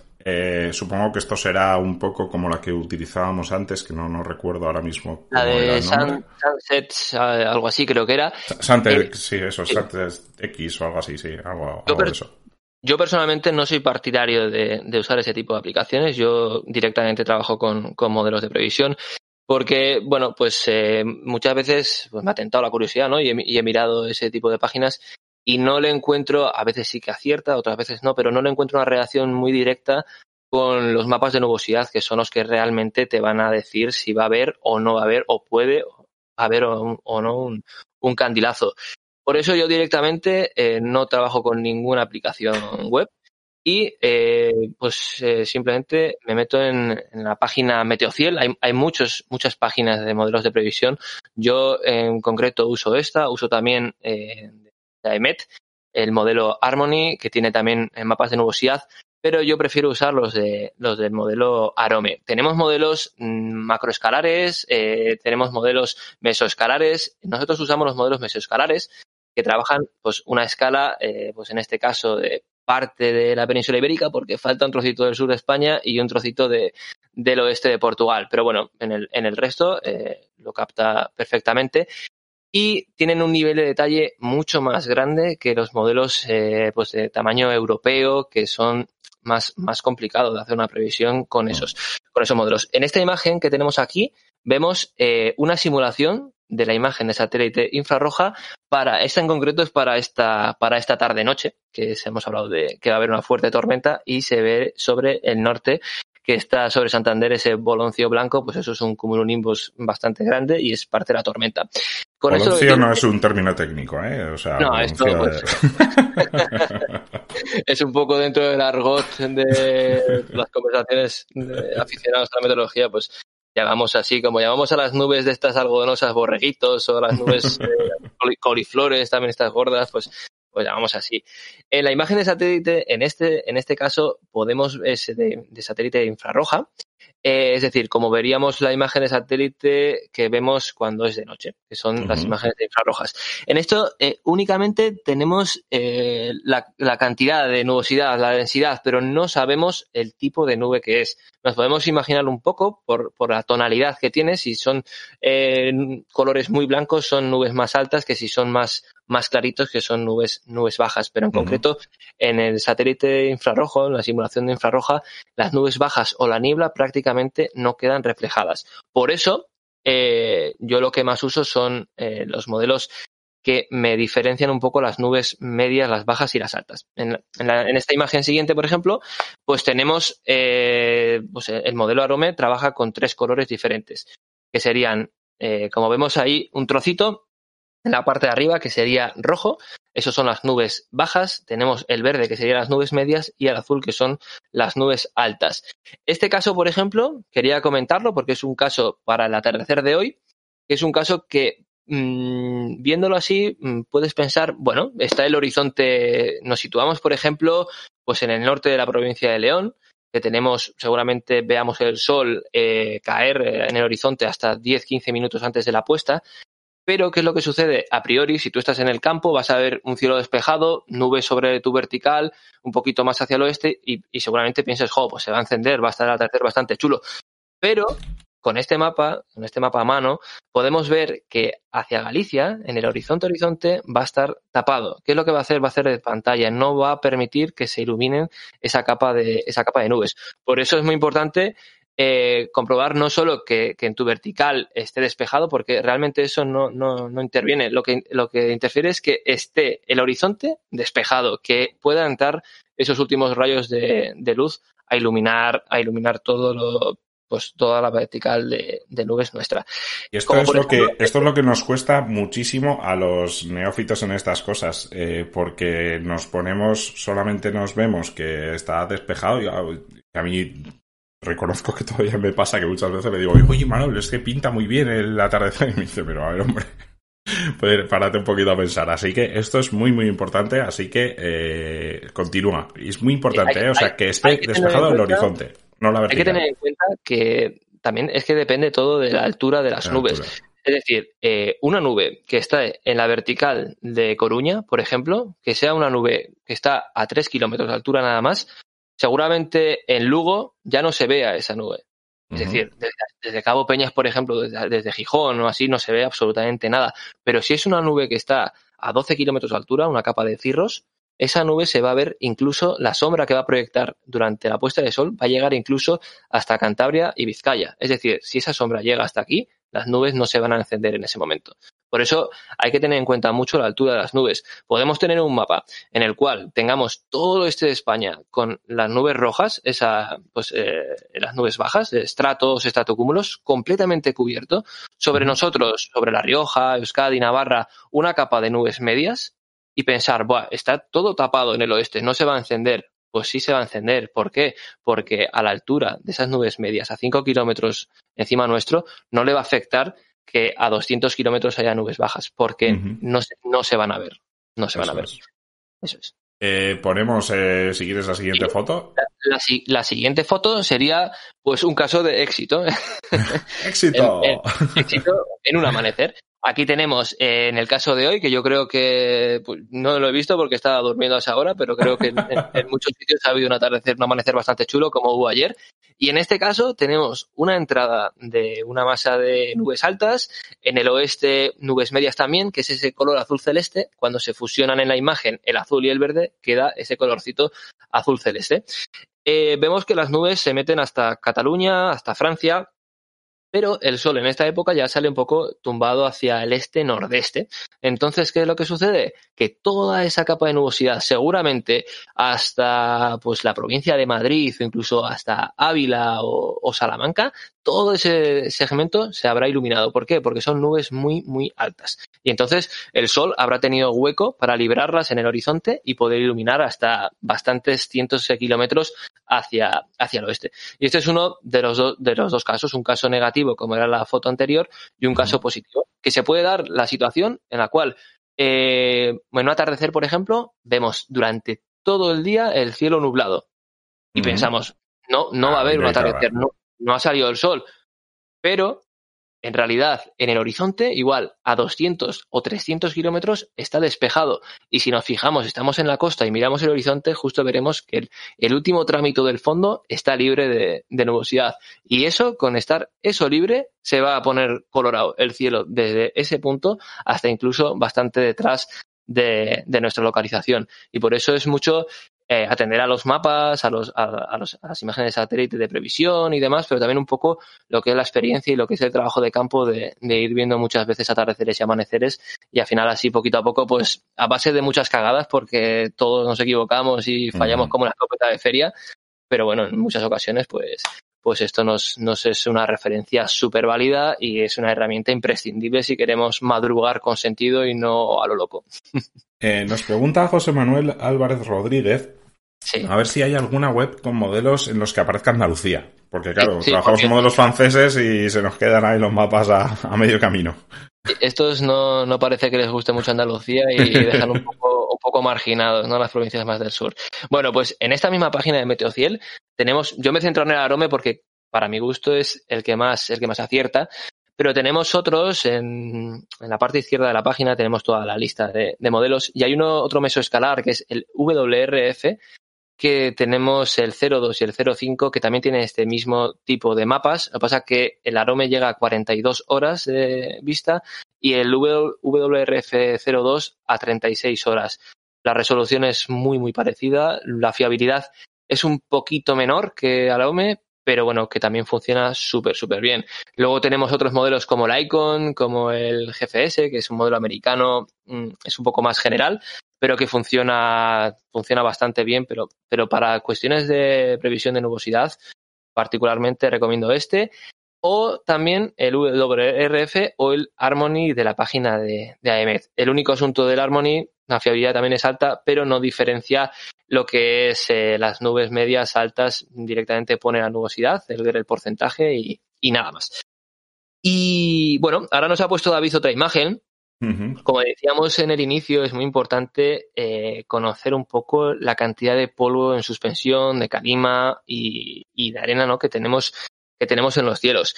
supongo que esto será un poco como la que utilizábamos antes, que no, no recuerdo ahora mismo. La de Sunset, algo así creo que era. Sunset, sí, eso, Sunset X o algo así, sí, algo, algo de eso. Yo personalmente no soy partidario de, usar ese tipo de aplicaciones. Yo directamente trabajo con, modelos de previsión porque, bueno, pues eh, muchas veces pues, me ha tentado la curiosidad, ¿no? Y he, mirado ese tipo de páginas y no le encuentro, a veces sí que acierta, otras veces no, pero no le encuentro una relación muy directa con los mapas de nubosidad, que son los que realmente te van a decir si va a haber o no va a haber, o puede haber o, no un candilazo. Por eso yo directamente eh, no trabajo con ninguna aplicación web y eh, pues eh, simplemente me meto en, la página Meteociel. Hay, muchos, muchas páginas de modelos de previsión. Yo en concreto uso esta, uso también eh, de EMET, el modelo Harmony, que tiene también mapas de nubosidad, pero yo prefiero usar los, de, los del modelo Arome. Tenemos modelos mm, macroescalares, tenemos modelos mesoescalares. Nosotros usamos los modelos mesoescalares que trabajan pues una escala, eh, pues en este caso de parte de la península ibérica, porque falta un trocito del sur de España y un trocito de, del oeste de Portugal. Pero bueno, en el, en el resto eh, lo capta perfectamente. Y tienen un nivel de detalle mucho más grande que los modelos eh, pues de tamaño europeo, que son más, más complicados de hacer una previsión con esos, con esos modelos. En esta imagen que tenemos aquí, vemos eh, una simulación de la imagen de satélite infrarroja para esta en concreto es para esta para esta tarde noche que hemos hablado de que va a haber una fuerte tormenta y se ve sobre el norte que está sobre Santander ese boloncio blanco pues eso es un cumulonimbus bastante grande y es parte de la tormenta. Con boloncio no es un término técnico eh o sea no esto pues, es un poco dentro del argot de las conversaciones de aficionados a la meteorología pues llamamos así, como llamamos a las nubes de estas algodonosas borreguitos o a las nubes eh, coliflores, también estas gordas, pues, pues llamamos así. En la imagen de satélite, en este, en este caso, podemos, es de, de satélite infrarroja, eh, es decir, como veríamos la imagen de satélite que vemos cuando es de noche, que son las imágenes infrarrojas. En esto eh, únicamente tenemos eh, la, la, cantidad de nubosidad, la densidad, pero no sabemos el tipo de nube que es. Nos podemos imaginar un poco por, por la tonalidad que tiene, si son colores muy blancos son nubes más altas que si son más, más claritos que son nubes, nubes bajas. Pero en concreto, en el satélite infrarrojo, en la simulación de infrarroja, las nubes bajas o la niebla prácticamente no quedan reflejadas. Por eso, eh, yo lo que más uso son eh, los modelos que me diferencian un poco las nubes medias, las bajas y las altas. En, esta imagen siguiente, por ejemplo, pues tenemos eh, pues el modelo Arome trabaja con tres colores diferentes, que serían, como vemos ahí, un trocito en la parte de arriba, que sería rojo. Esos son las nubes bajas. Tenemos el verde, que serían las nubes medias, y el azul, que son las nubes altas. Este caso, por ejemplo, quería comentarlo porque es un caso para el atardecer de hoy, que es un caso que, mmm, viéndolo así, mmm, puedes pensar, bueno, está el horizonte, nos situamos, por ejemplo, pues en el norte de la provincia de León, que tenemos, seguramente veamos el sol eh, caer eh, en el horizonte hasta 10-15 minutos antes de la puesta, pero, ¿qué es lo que sucede? A priori, si tú estás en el campo, vas a ver un cielo despejado, nubes sobre tu vertical, un poquito más hacia el oeste, y, seguramente pienses, jo, pues se va a encender, va a estar al tercer bastante chulo. Pero con este mapa, con este mapa a mano, podemos ver que hacia Galicia, en el horizonte horizonte, va a estar tapado. ¿Qué es lo que va a hacer? Va a hacer de pantalla, no va a permitir que se iluminen esa capa de, esa capa de nubes. Por eso es muy importante eh, comprobar no solo que, que, en tu vertical esté despejado, porque realmente eso no, no, no, interviene. Lo que, lo que interfiere es que esté el horizonte despejado, que pueda entrar esos últimos rayos de, de luz a iluminar, a iluminar todo lo, pues toda la vertical de, de nubes nuestra. Y esto es, lo ejemplo, que, esto es lo que nos cuesta muchísimo a los neófitos en estas cosas, eh, porque nos ponemos, solamente nos vemos que está despejado y a mí reconozco que todavía me pasa que muchas veces le digo, oye Manuel, es que pinta muy bien el atardecer. Y me dice, pero a ver, hombre, pues párate un poquito a pensar. Así que esto es muy, muy importante. Así que eh, continúa. Y es muy importante, hay, ¿eh? o sea, que esté que despejado el horizonte, no la vertical. Hay que tener en cuenta que también es que depende todo de la altura de las la nubes. Altura. Es decir, eh, una nube que está en la vertical de Coruña, por ejemplo, que sea una nube que está a 3 kilómetros de altura nada más, seguramente en Lugo ya no se vea esa nube. Es uh -huh. decir, desde, desde, Cabo Peñas, por ejemplo, desde, desde, Gijón o así, no se ve absolutamente nada. Pero si es una nube que está a 12 kilómetros de altura, una capa de cirros, esa nube se va a ver incluso la sombra que va a proyectar durante la puesta de sol va a llegar incluso hasta Cantabria y Vizcaya. Es decir, si esa sombra llega hasta aquí, las nubes no se van a encender en ese momento. Por eso hay que tener en cuenta mucho la altura de las nubes. Podemos tener un mapa en el cual tengamos todo este de España con las nubes rojas, esa, pues, eh, las nubes bajas, estratos, estratocúmulos, completamente cubierto. Sobre nosotros, sobre La Rioja, Euskadi, Navarra, una capa de nubes medias y pensar, Buah, está todo tapado en el oeste, no se va a encender. pues sí se va a encender. ¿Por qué? Porque a la altura de esas nubes medias, a 5 kilómetros encima nuestro, no le va a afectar que a 200 kilómetros haya nubes bajas, porque no, se, no se van a ver. No se van a ver. Eso es. Eh, ponemos, eh, si quieres, la siguiente foto. La, siguiente foto sería, pues, un caso de éxito. ¡Éxito! éxito en un amanecer. Aquí tenemos, eh, en el caso de hoy, que yo creo que pues, no lo he visto porque estaba durmiendo a esa hora, pero creo que en, muchos sitios ha habido un atardecer, un amanecer bastante chulo, como hubo ayer. Y en este caso tenemos una entrada de una masa de nubes altas, en el oeste nubes medias también, que es ese color azul celeste. Cuando se fusionan en la imagen el azul y el verde, queda ese colorcito azul celeste. Eh, vemos que las nubes se meten hasta Cataluña, hasta Francia, pero el sol en esta época ya sale un poco tumbado hacia el este-nordeste. Entonces, ¿qué es lo que sucede? Que toda esa capa de nubosidad, seguramente hasta pues la provincia de Madrid o incluso hasta Ávila o, Salamanca, todo ese segmento se habrá iluminado. ¿Por qué? Porque son nubes muy, muy altas. Y entonces el sol habrá tenido hueco para librarlas en el horizonte y poder iluminar hasta bastantes cientos de kilómetros hacia, hacia el oeste. Y este es uno de los, de los dos casos, un caso negativo como era la foto anterior y un caso positivo, que se puede dar la situación en la cual eh, en un atardecer, por ejemplo, vemos durante todo el día el cielo nublado y pensamos, no, no va a haber un atardecer, no, no ha salido el sol, pero en realidad, en el horizonte, igual a 200 o 300 kilómetros está despejado. Y si nos fijamos, estamos en la costa y miramos el horizonte, justo veremos que el, último trámite del fondo está libre de, nubosidad. Y eso, con estar eso libre, se va a poner colorado el cielo desde ese punto hasta incluso bastante detrás de, de, nuestra localización. Y por eso es mucho eh, atender a los mapas, a, los, a, las imágenes de satélite de previsión y demás, pero también un poco lo que es la experiencia y lo que es el trabajo de campo de, ir viendo muchas veces atardeceres y amaneceres y al final así poquito a poco, pues a base de muchas cagadas porque todos nos equivocamos y fallamos como la escopeta de feria, pero bueno, en muchas ocasiones pues pues esto nos, nos es una referencia súper válida y es una herramienta imprescindible si queremos madrugar con sentido y no a lo loco. Eh, nos pregunta José Manuel Álvarez Rodríguez a ver si hay alguna web con modelos en los que aparezca Andalucía. Porque claro, trabajamos con modelos franceses y se nos quedan ahí los mapas a, medio camino. Estos no, no, parece que les guste mucho Andalucía y dejan un poco, un poco marginados, ¿no? Las provincias más del sur. Bueno, pues en esta misma página de Meteociel tenemos, yo me centro en el arome porque para mi gusto es el que más, el que más acierta, pero tenemos otros, en, en, la parte izquierda de la página tenemos toda la lista de, de, modelos y hay uno, otro mesoescalar que es el WRF, que tenemos el 02 y el 05 que también tienen este mismo tipo de mapas. Lo que pasa es que el arome llega a 42 horas de vista y el WRF02 a 36 horas. La resolución es muy, muy parecida. La fiabilidad es un poquito menor que Arome, pero bueno, que también funciona súper, súper bien. Luego tenemos otros modelos como el Icon, como el GFS, que es un modelo americano, mm, es un poco más general, pero que funciona, funciona bastante bien, pero, pero para cuestiones de previsión de nubosidad, particularmente recomiendo este, o también el WRF o el Harmony de la página de, de AEMET. El único asunto del Harmony, la fiabilidad también es alta, pero no diferencia lo que es eh, las nubes medias altas, directamente pone la nubosidad, el, el porcentaje y, y nada más. Y bueno, ahora nos ha puesto David otra imagen como decíamos en el inicio, es muy importante eh, conocer un poco la cantidad de polvo en suspensión, de calima y, de arena ¿no? que, tenemos, que tenemos en los cielos.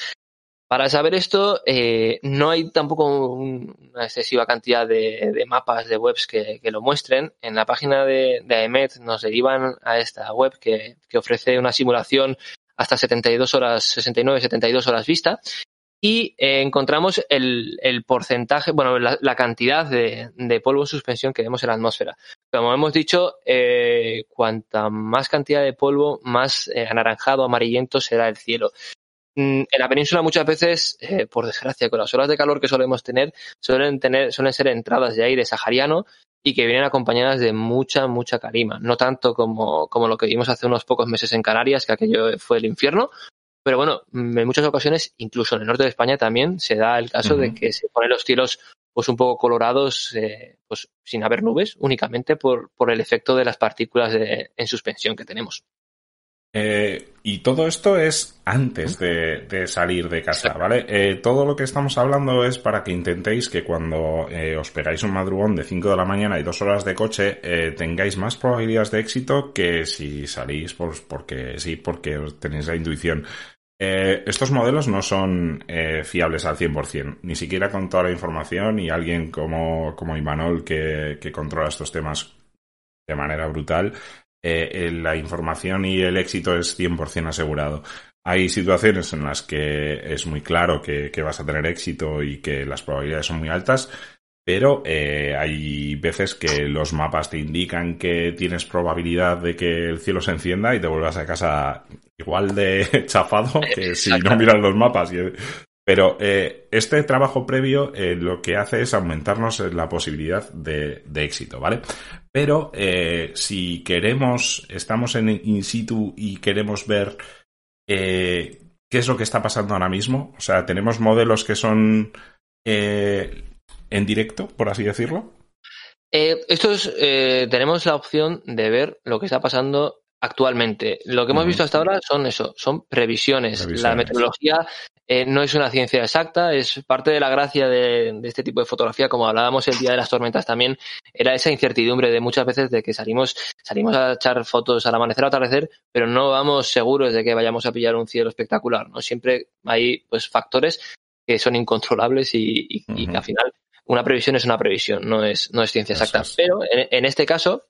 Para saber esto, eh, no hay tampoco una excesiva cantidad de, mapas de webs que, lo muestren. En la página de, de AEMET nos derivan a esta web que, ofrece una simulación hasta 72 horas, 69, 72 horas vista y eh, encontramos el, porcentaje, bueno, la, cantidad de, de, polvo en suspensión que vemos en la atmósfera. Como hemos dicho, eh, cuanta más cantidad de polvo, más eh, anaranjado, amarillento será el cielo. Mm, en la península muchas veces, eh, por desgracia, con las horas de calor que solemos tener, suelen tener, suelen ser entradas de aire sahariano y que vienen acompañadas de mucha, mucha calima. No tanto como, como lo que vimos hace unos pocos meses en Canarias, que aquello fue el infierno, pero bueno, en muchas ocasiones, incluso en el norte de España también se da el caso de que se ponen los cielos pues un poco colorados, eh, pues sin haber nubes, únicamente por, por el efecto de las partículas de, en suspensión que tenemos. Eh, y todo esto es antes de, salir de casa, ¿vale? Eh, todo lo que estamos hablando es para que intentéis que cuando eh, os pegáis un madrugón de 5 de la mañana y dos horas de coche, tengáis más probabilidades de éxito que si salís pues, porque sí, porque tenéis la intuición. estos modelos no son fiables al 100%, ni siquiera con toda la información y alguien como, como Imanol que, que controla estos temas de manera brutal, eh, la información y el éxito es 100% asegurado. Hay situaciones en las que es muy claro que, vas a tener éxito y que las probabilidades son muy altas, pero eh, hay veces que los mapas te indican que tienes probabilidad de que el cielo se encienda y te vuelvas a casa igual de chafado que si no miras los mapas. Pero eh, este trabajo previo eh, lo que hace es aumentarnos la posibilidad de, éxito, ¿vale? Pero eh, si queremos, estamos en in situ y queremos ver qué es lo que está pasando ahora mismo, o sea, tenemos modelos que son en directo, por así decirlo. estos tenemos la opción de ver lo que está pasando actualmente. Lo que hemos visto hasta ahora son eso, son previsiones. La meteorología eh, no es una ciencia exacta, es parte de la gracia de, este tipo de fotografía, como hablábamos el día de las tormentas también, era esa incertidumbre de muchas veces de que salimos, salimos a echar fotos al amanecer o atardecer, pero no vamos seguros de que vayamos a pillar un cielo espectacular, ¿no? Siempre hay pues factores que son incontrolables y, que al final una previsión es una previsión, no es, no es ciencia exacta. Pero en, este caso,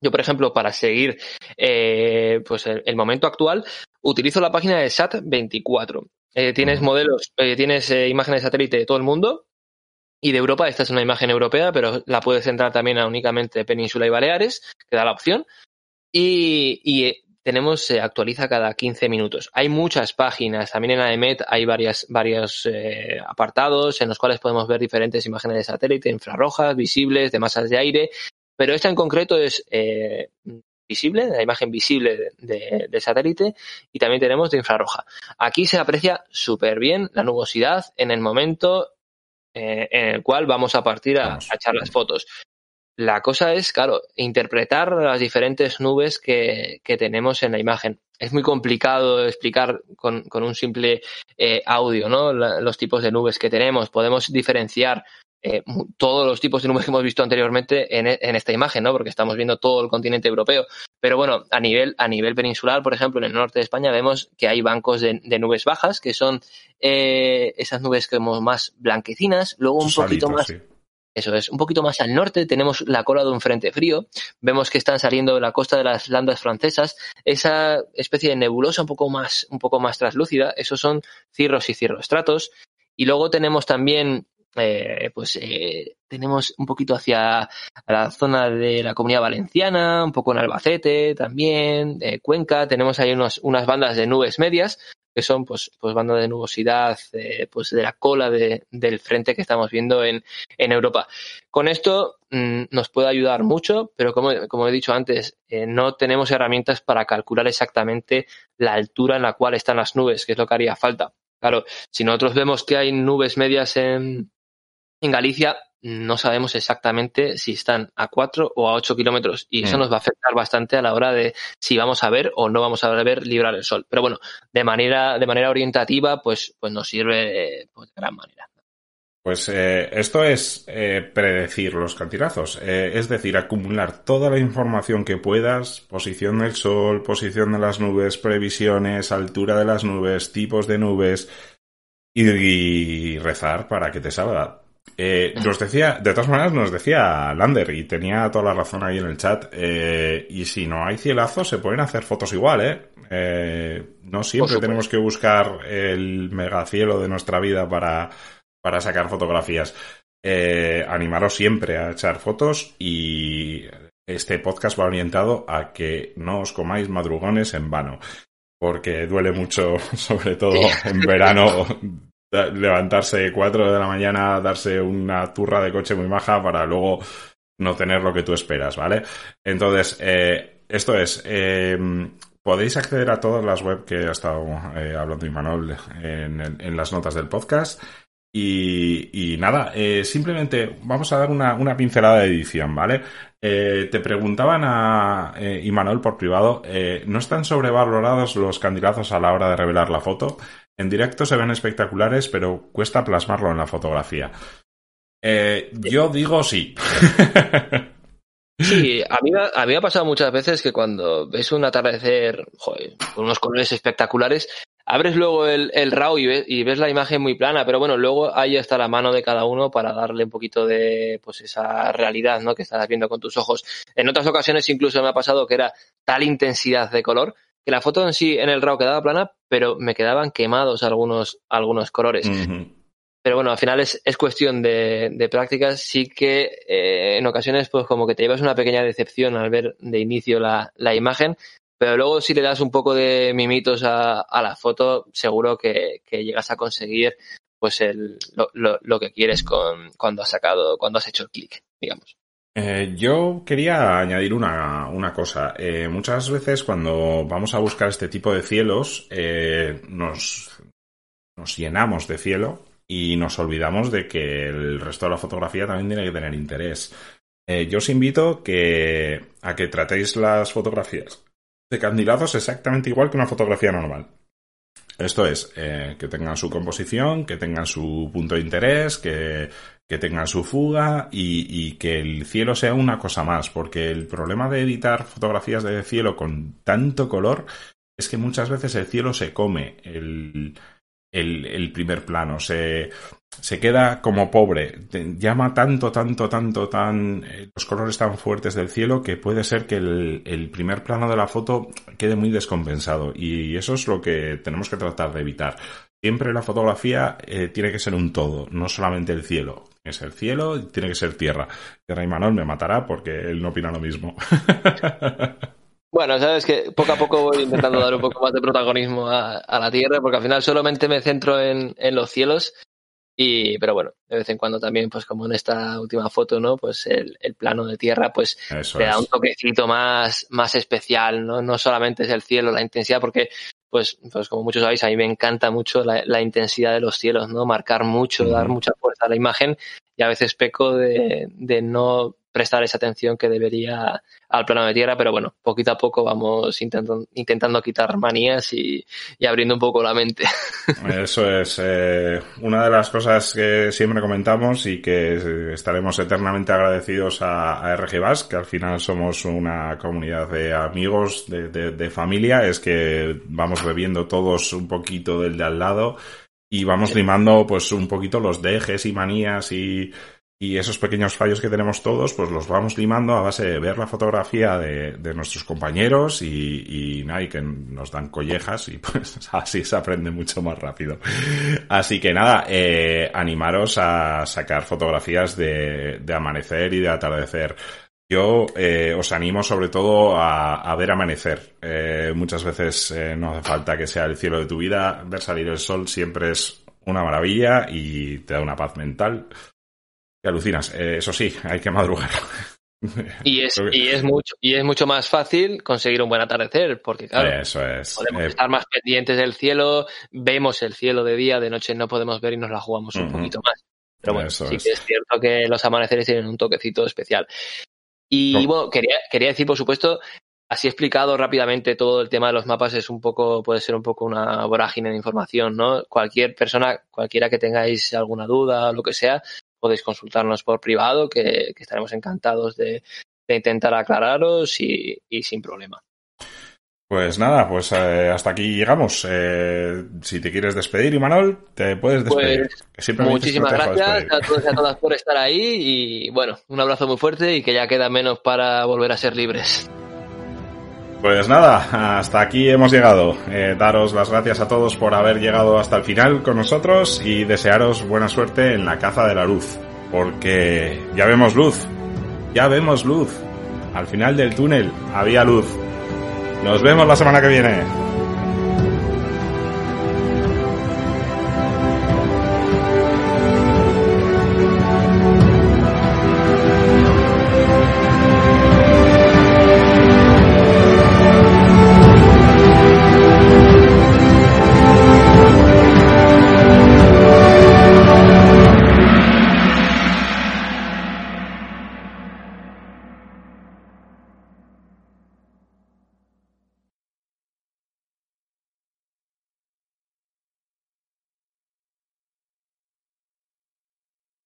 yo, por ejemplo, para seguir eh, pues el, momento actual, utilizo la página de SAT24. Eh, tienes modelos, eh, tienes imágenes de satélite de todo el mundo y de Europa. Esta es una imagen europea, pero la puedes entrar también a únicamente Península y Baleares, que da la opción. Y, tenemos, se actualiza cada 15 minutos. Hay muchas páginas, también en la EMET hay varias, varios apartados en los cuales podemos ver diferentes imágenes de satélite, infrarrojas, visibles, de masas de aire, pero esta en concreto es eh, visible, la imagen visible de, satélite, y también tenemos de infrarroja. Aquí se aprecia súper bien la nubosidad en el momento eh, en el cual vamos a partir a, echar las fotos. La cosa es, claro, interpretar las diferentes nubes que, tenemos en la imagen. Es muy complicado explicar con, un simple eh, audio, ¿no? los tipos de nubes que tenemos. Podemos diferenciar eh, todos los tipos de nubes que hemos visto anteriormente en, en, esta imagen, ¿no? Porque estamos viendo todo el continente europeo. Pero bueno, a nivel, a nivel peninsular, por ejemplo, en el norte de España vemos que hay bancos de, nubes bajas, que son eh, esas nubes como más blanquecinas, luego un poquito más. Eso es, un poquito más al norte tenemos la cola de un frente frío, vemos que están saliendo de la costa de las landas francesas, esa especie de nebulosa un poco más, un poco más traslúcida, esos son cirros y cirroestratos, y luego tenemos también eh, pues eh, tenemos un poquito hacia la zona de la comunidad valenciana, un poco en Albacete también, eh, Cuenca, tenemos ahí unas bandas de nubes medias que son pues, pues bandas de nubosidad eh, pues de la cola de, del frente que estamos viendo en, en Europa. Con esto mm, nos puede ayudar mucho, pero como, como he dicho antes, no tenemos herramientas para calcular exactamente la altura en la cual están las nubes, que es lo que haría falta. Claro, si nosotros vemos que hay nubes medias en, en Galicia no sabemos exactamente si están a 4 o a 8 kilómetros y eso mm. nos va a afectar bastante a la hora de si vamos a ver o no vamos a ver librar el sol. Pero bueno, de manera, de manera orientativa, pues, pues nos sirve pues, de gran manera. Pues eh, esto es eh, predecir los cantinazos, eh, es decir, acumular toda la información que puedas, posición del sol, posición de las nubes, previsiones, altura de las nubes, tipos de nubes y rezar para que te salga eh, nos decía, de todas maneras nos decía Lander y tenía toda la razón ahí en el chat, eh, y si no hay cielazo se pueden hacer fotos igual, ¿eh? eh no siempre tenemos que buscar el megacielo de nuestra vida para, para sacar fotografías. animaros siempre a echar fotos y este podcast va orientado a que no os comáis madrugones en vano porque duele mucho, sobre todo en verano, levantarse 4 de la mañana, darse una turra de coche muy maja para luego no tener lo que tú esperas, ¿vale? Entonces, eh, esto es, em, podéis acceder a todas las web que ha estado eh, hablando Imanol en, las notas del podcast. Y, nada, eh, simplemente vamos a dar una, pincelada de edición, ¿vale? Te preguntaban a Imanol por privado, ¿no están sobrevalorados los candidatos a la hora de revelar la foto? En directo se ven espectaculares, pero cuesta plasmarlo en la fotografía. yo digo sí. Sí, a mí, a mí me ha pasado muchas veces que cuando ves un atardecer joder, con unos colores espectaculares, abres luego el, el RAW y ves, y ves, la imagen muy plana, pero bueno, luego ahí está la mano de cada uno para darle un poquito de pues esa realidad ¿no? que estás viendo con tus ojos. En otras ocasiones incluso me ha pasado que era tal intensidad de color que la foto en sí en el RAW quedaba plana, pero me quedaban quemados algunos, algunos colores. Pero bueno, al final es, es cuestión de, de prácticas. Sí que eh, en ocasiones, pues como que te llevas una pequeña decepción al ver de inicio la, la imagen, pero luego si le das un poco de mimitos a, a la foto, seguro que, que, llegas a conseguir pues el, lo, lo, lo, que quieres con, cuando has sacado, cuando has hecho el clic, digamos. Eh, yo quería añadir una, una cosa. Eh, muchas veces cuando vamos a buscar este tipo de cielos, eh, nos, nos llenamos de cielo y nos olvidamos de que el resto de la fotografía también tiene que tener interés. Yo os invito que, a que tratéis las fotografías de candidatos exactamente igual que una fotografía normal. Esto es, que tengan su composición, que tengan su punto de interés, que, que tengan su fuga y, y, que el cielo sea una cosa más, porque el problema de editar fotografías de cielo con tanto color es que muchas veces el cielo se come el, el, el primer plano, se, se queda como pobre, llama tanto, tanto, tanto, tan eh, los colores tan fuertes del cielo que puede ser que el, el, primer plano de la foto quede muy descompensado y eso es lo que tenemos que tratar de evitar. Siempre la fotografía eh, tiene que ser un todo, no solamente el cielo. Es el cielo y tiene que ser tierra. Tierra y Manuel me matará porque él no opina lo mismo. Bueno, sabes que poco a poco voy intentando dar un poco más de protagonismo a, a la Tierra, porque al final solamente me centro en, en, los cielos. Y, pero bueno, de vez en cuando también, pues como en esta última foto, ¿no? Pues el, el plano de tierra, pues Eso le da es. un toquecito más, más especial, ¿no? No solamente es el cielo, la intensidad, porque, pues, pues como muchos sabéis, a mí me encanta mucho la, la intensidad de los cielos, ¿no? Marcar mucho, uh -huh. dar mucha fuerza a la imagen y a veces peco de, de no prestar esa atención que debería al plano de tierra, pero bueno, poquito a poco vamos intentando, intentando quitar manías y, y, abriendo un poco la mente. Eso es eh, una de las cosas que siempre comentamos y que estaremos eternamente agradecidos a, a RG Bass, que al final somos una comunidad de amigos, de, de, de familia, es que vamos bebiendo todos un poquito del de al lado y vamos limando pues un poquito los dejes y manías y y esos pequeños fallos que tenemos todos, pues los vamos limando a base de ver la fotografía de, de nuestros compañeros y, y, y, que nos dan collejas y pues así se aprende mucho más rápido. Así que nada, eh, animaros a sacar fotografías de, de amanecer y de atardecer. Yo eh, os animo sobre todo a, a ver amanecer. Eh, muchas veces eh, no hace falta que sea el cielo de tu vida. Ver salir el sol siempre es una maravilla y te da una paz mental. Que alucinas. Eh, eso sí, hay que madrugar. Y es, y, es mucho, y es mucho más fácil conseguir un buen atardecer, porque claro, eso es. podemos eh, estar más pendientes del cielo, vemos el cielo de día, de noche no podemos ver y nos la jugamos un uh -huh. poquito más. Pero bueno, eso sí es. que es cierto que los amaneceres tienen un toquecito especial. Y no. bueno, quería, quería decir, por supuesto, así explicado rápidamente todo el tema de los mapas es un poco, puede ser un poco una vorágine de información, ¿no? Cualquier persona, cualquiera que tengáis alguna duda o lo que sea, podéis consultarnos por privado, que, que estaremos encantados de, de intentar aclararos y, y, sin problema. Pues nada, pues eh, hasta aquí llegamos. Eh, si te quieres despedir, Imanol, te puedes despedir. Pues, muchísimas gracias a todos y a todas por estar ahí y bueno, un abrazo muy fuerte y que ya queda menos para volver a ser libres. Pues nada, hasta aquí hemos llegado. Eh, daros las gracias a todos por haber llegado hasta el final con nosotros y desearos buena suerte en la caza de la luz. Porque ya vemos luz, ya vemos luz. Al final del túnel había luz. Nos vemos la semana que viene.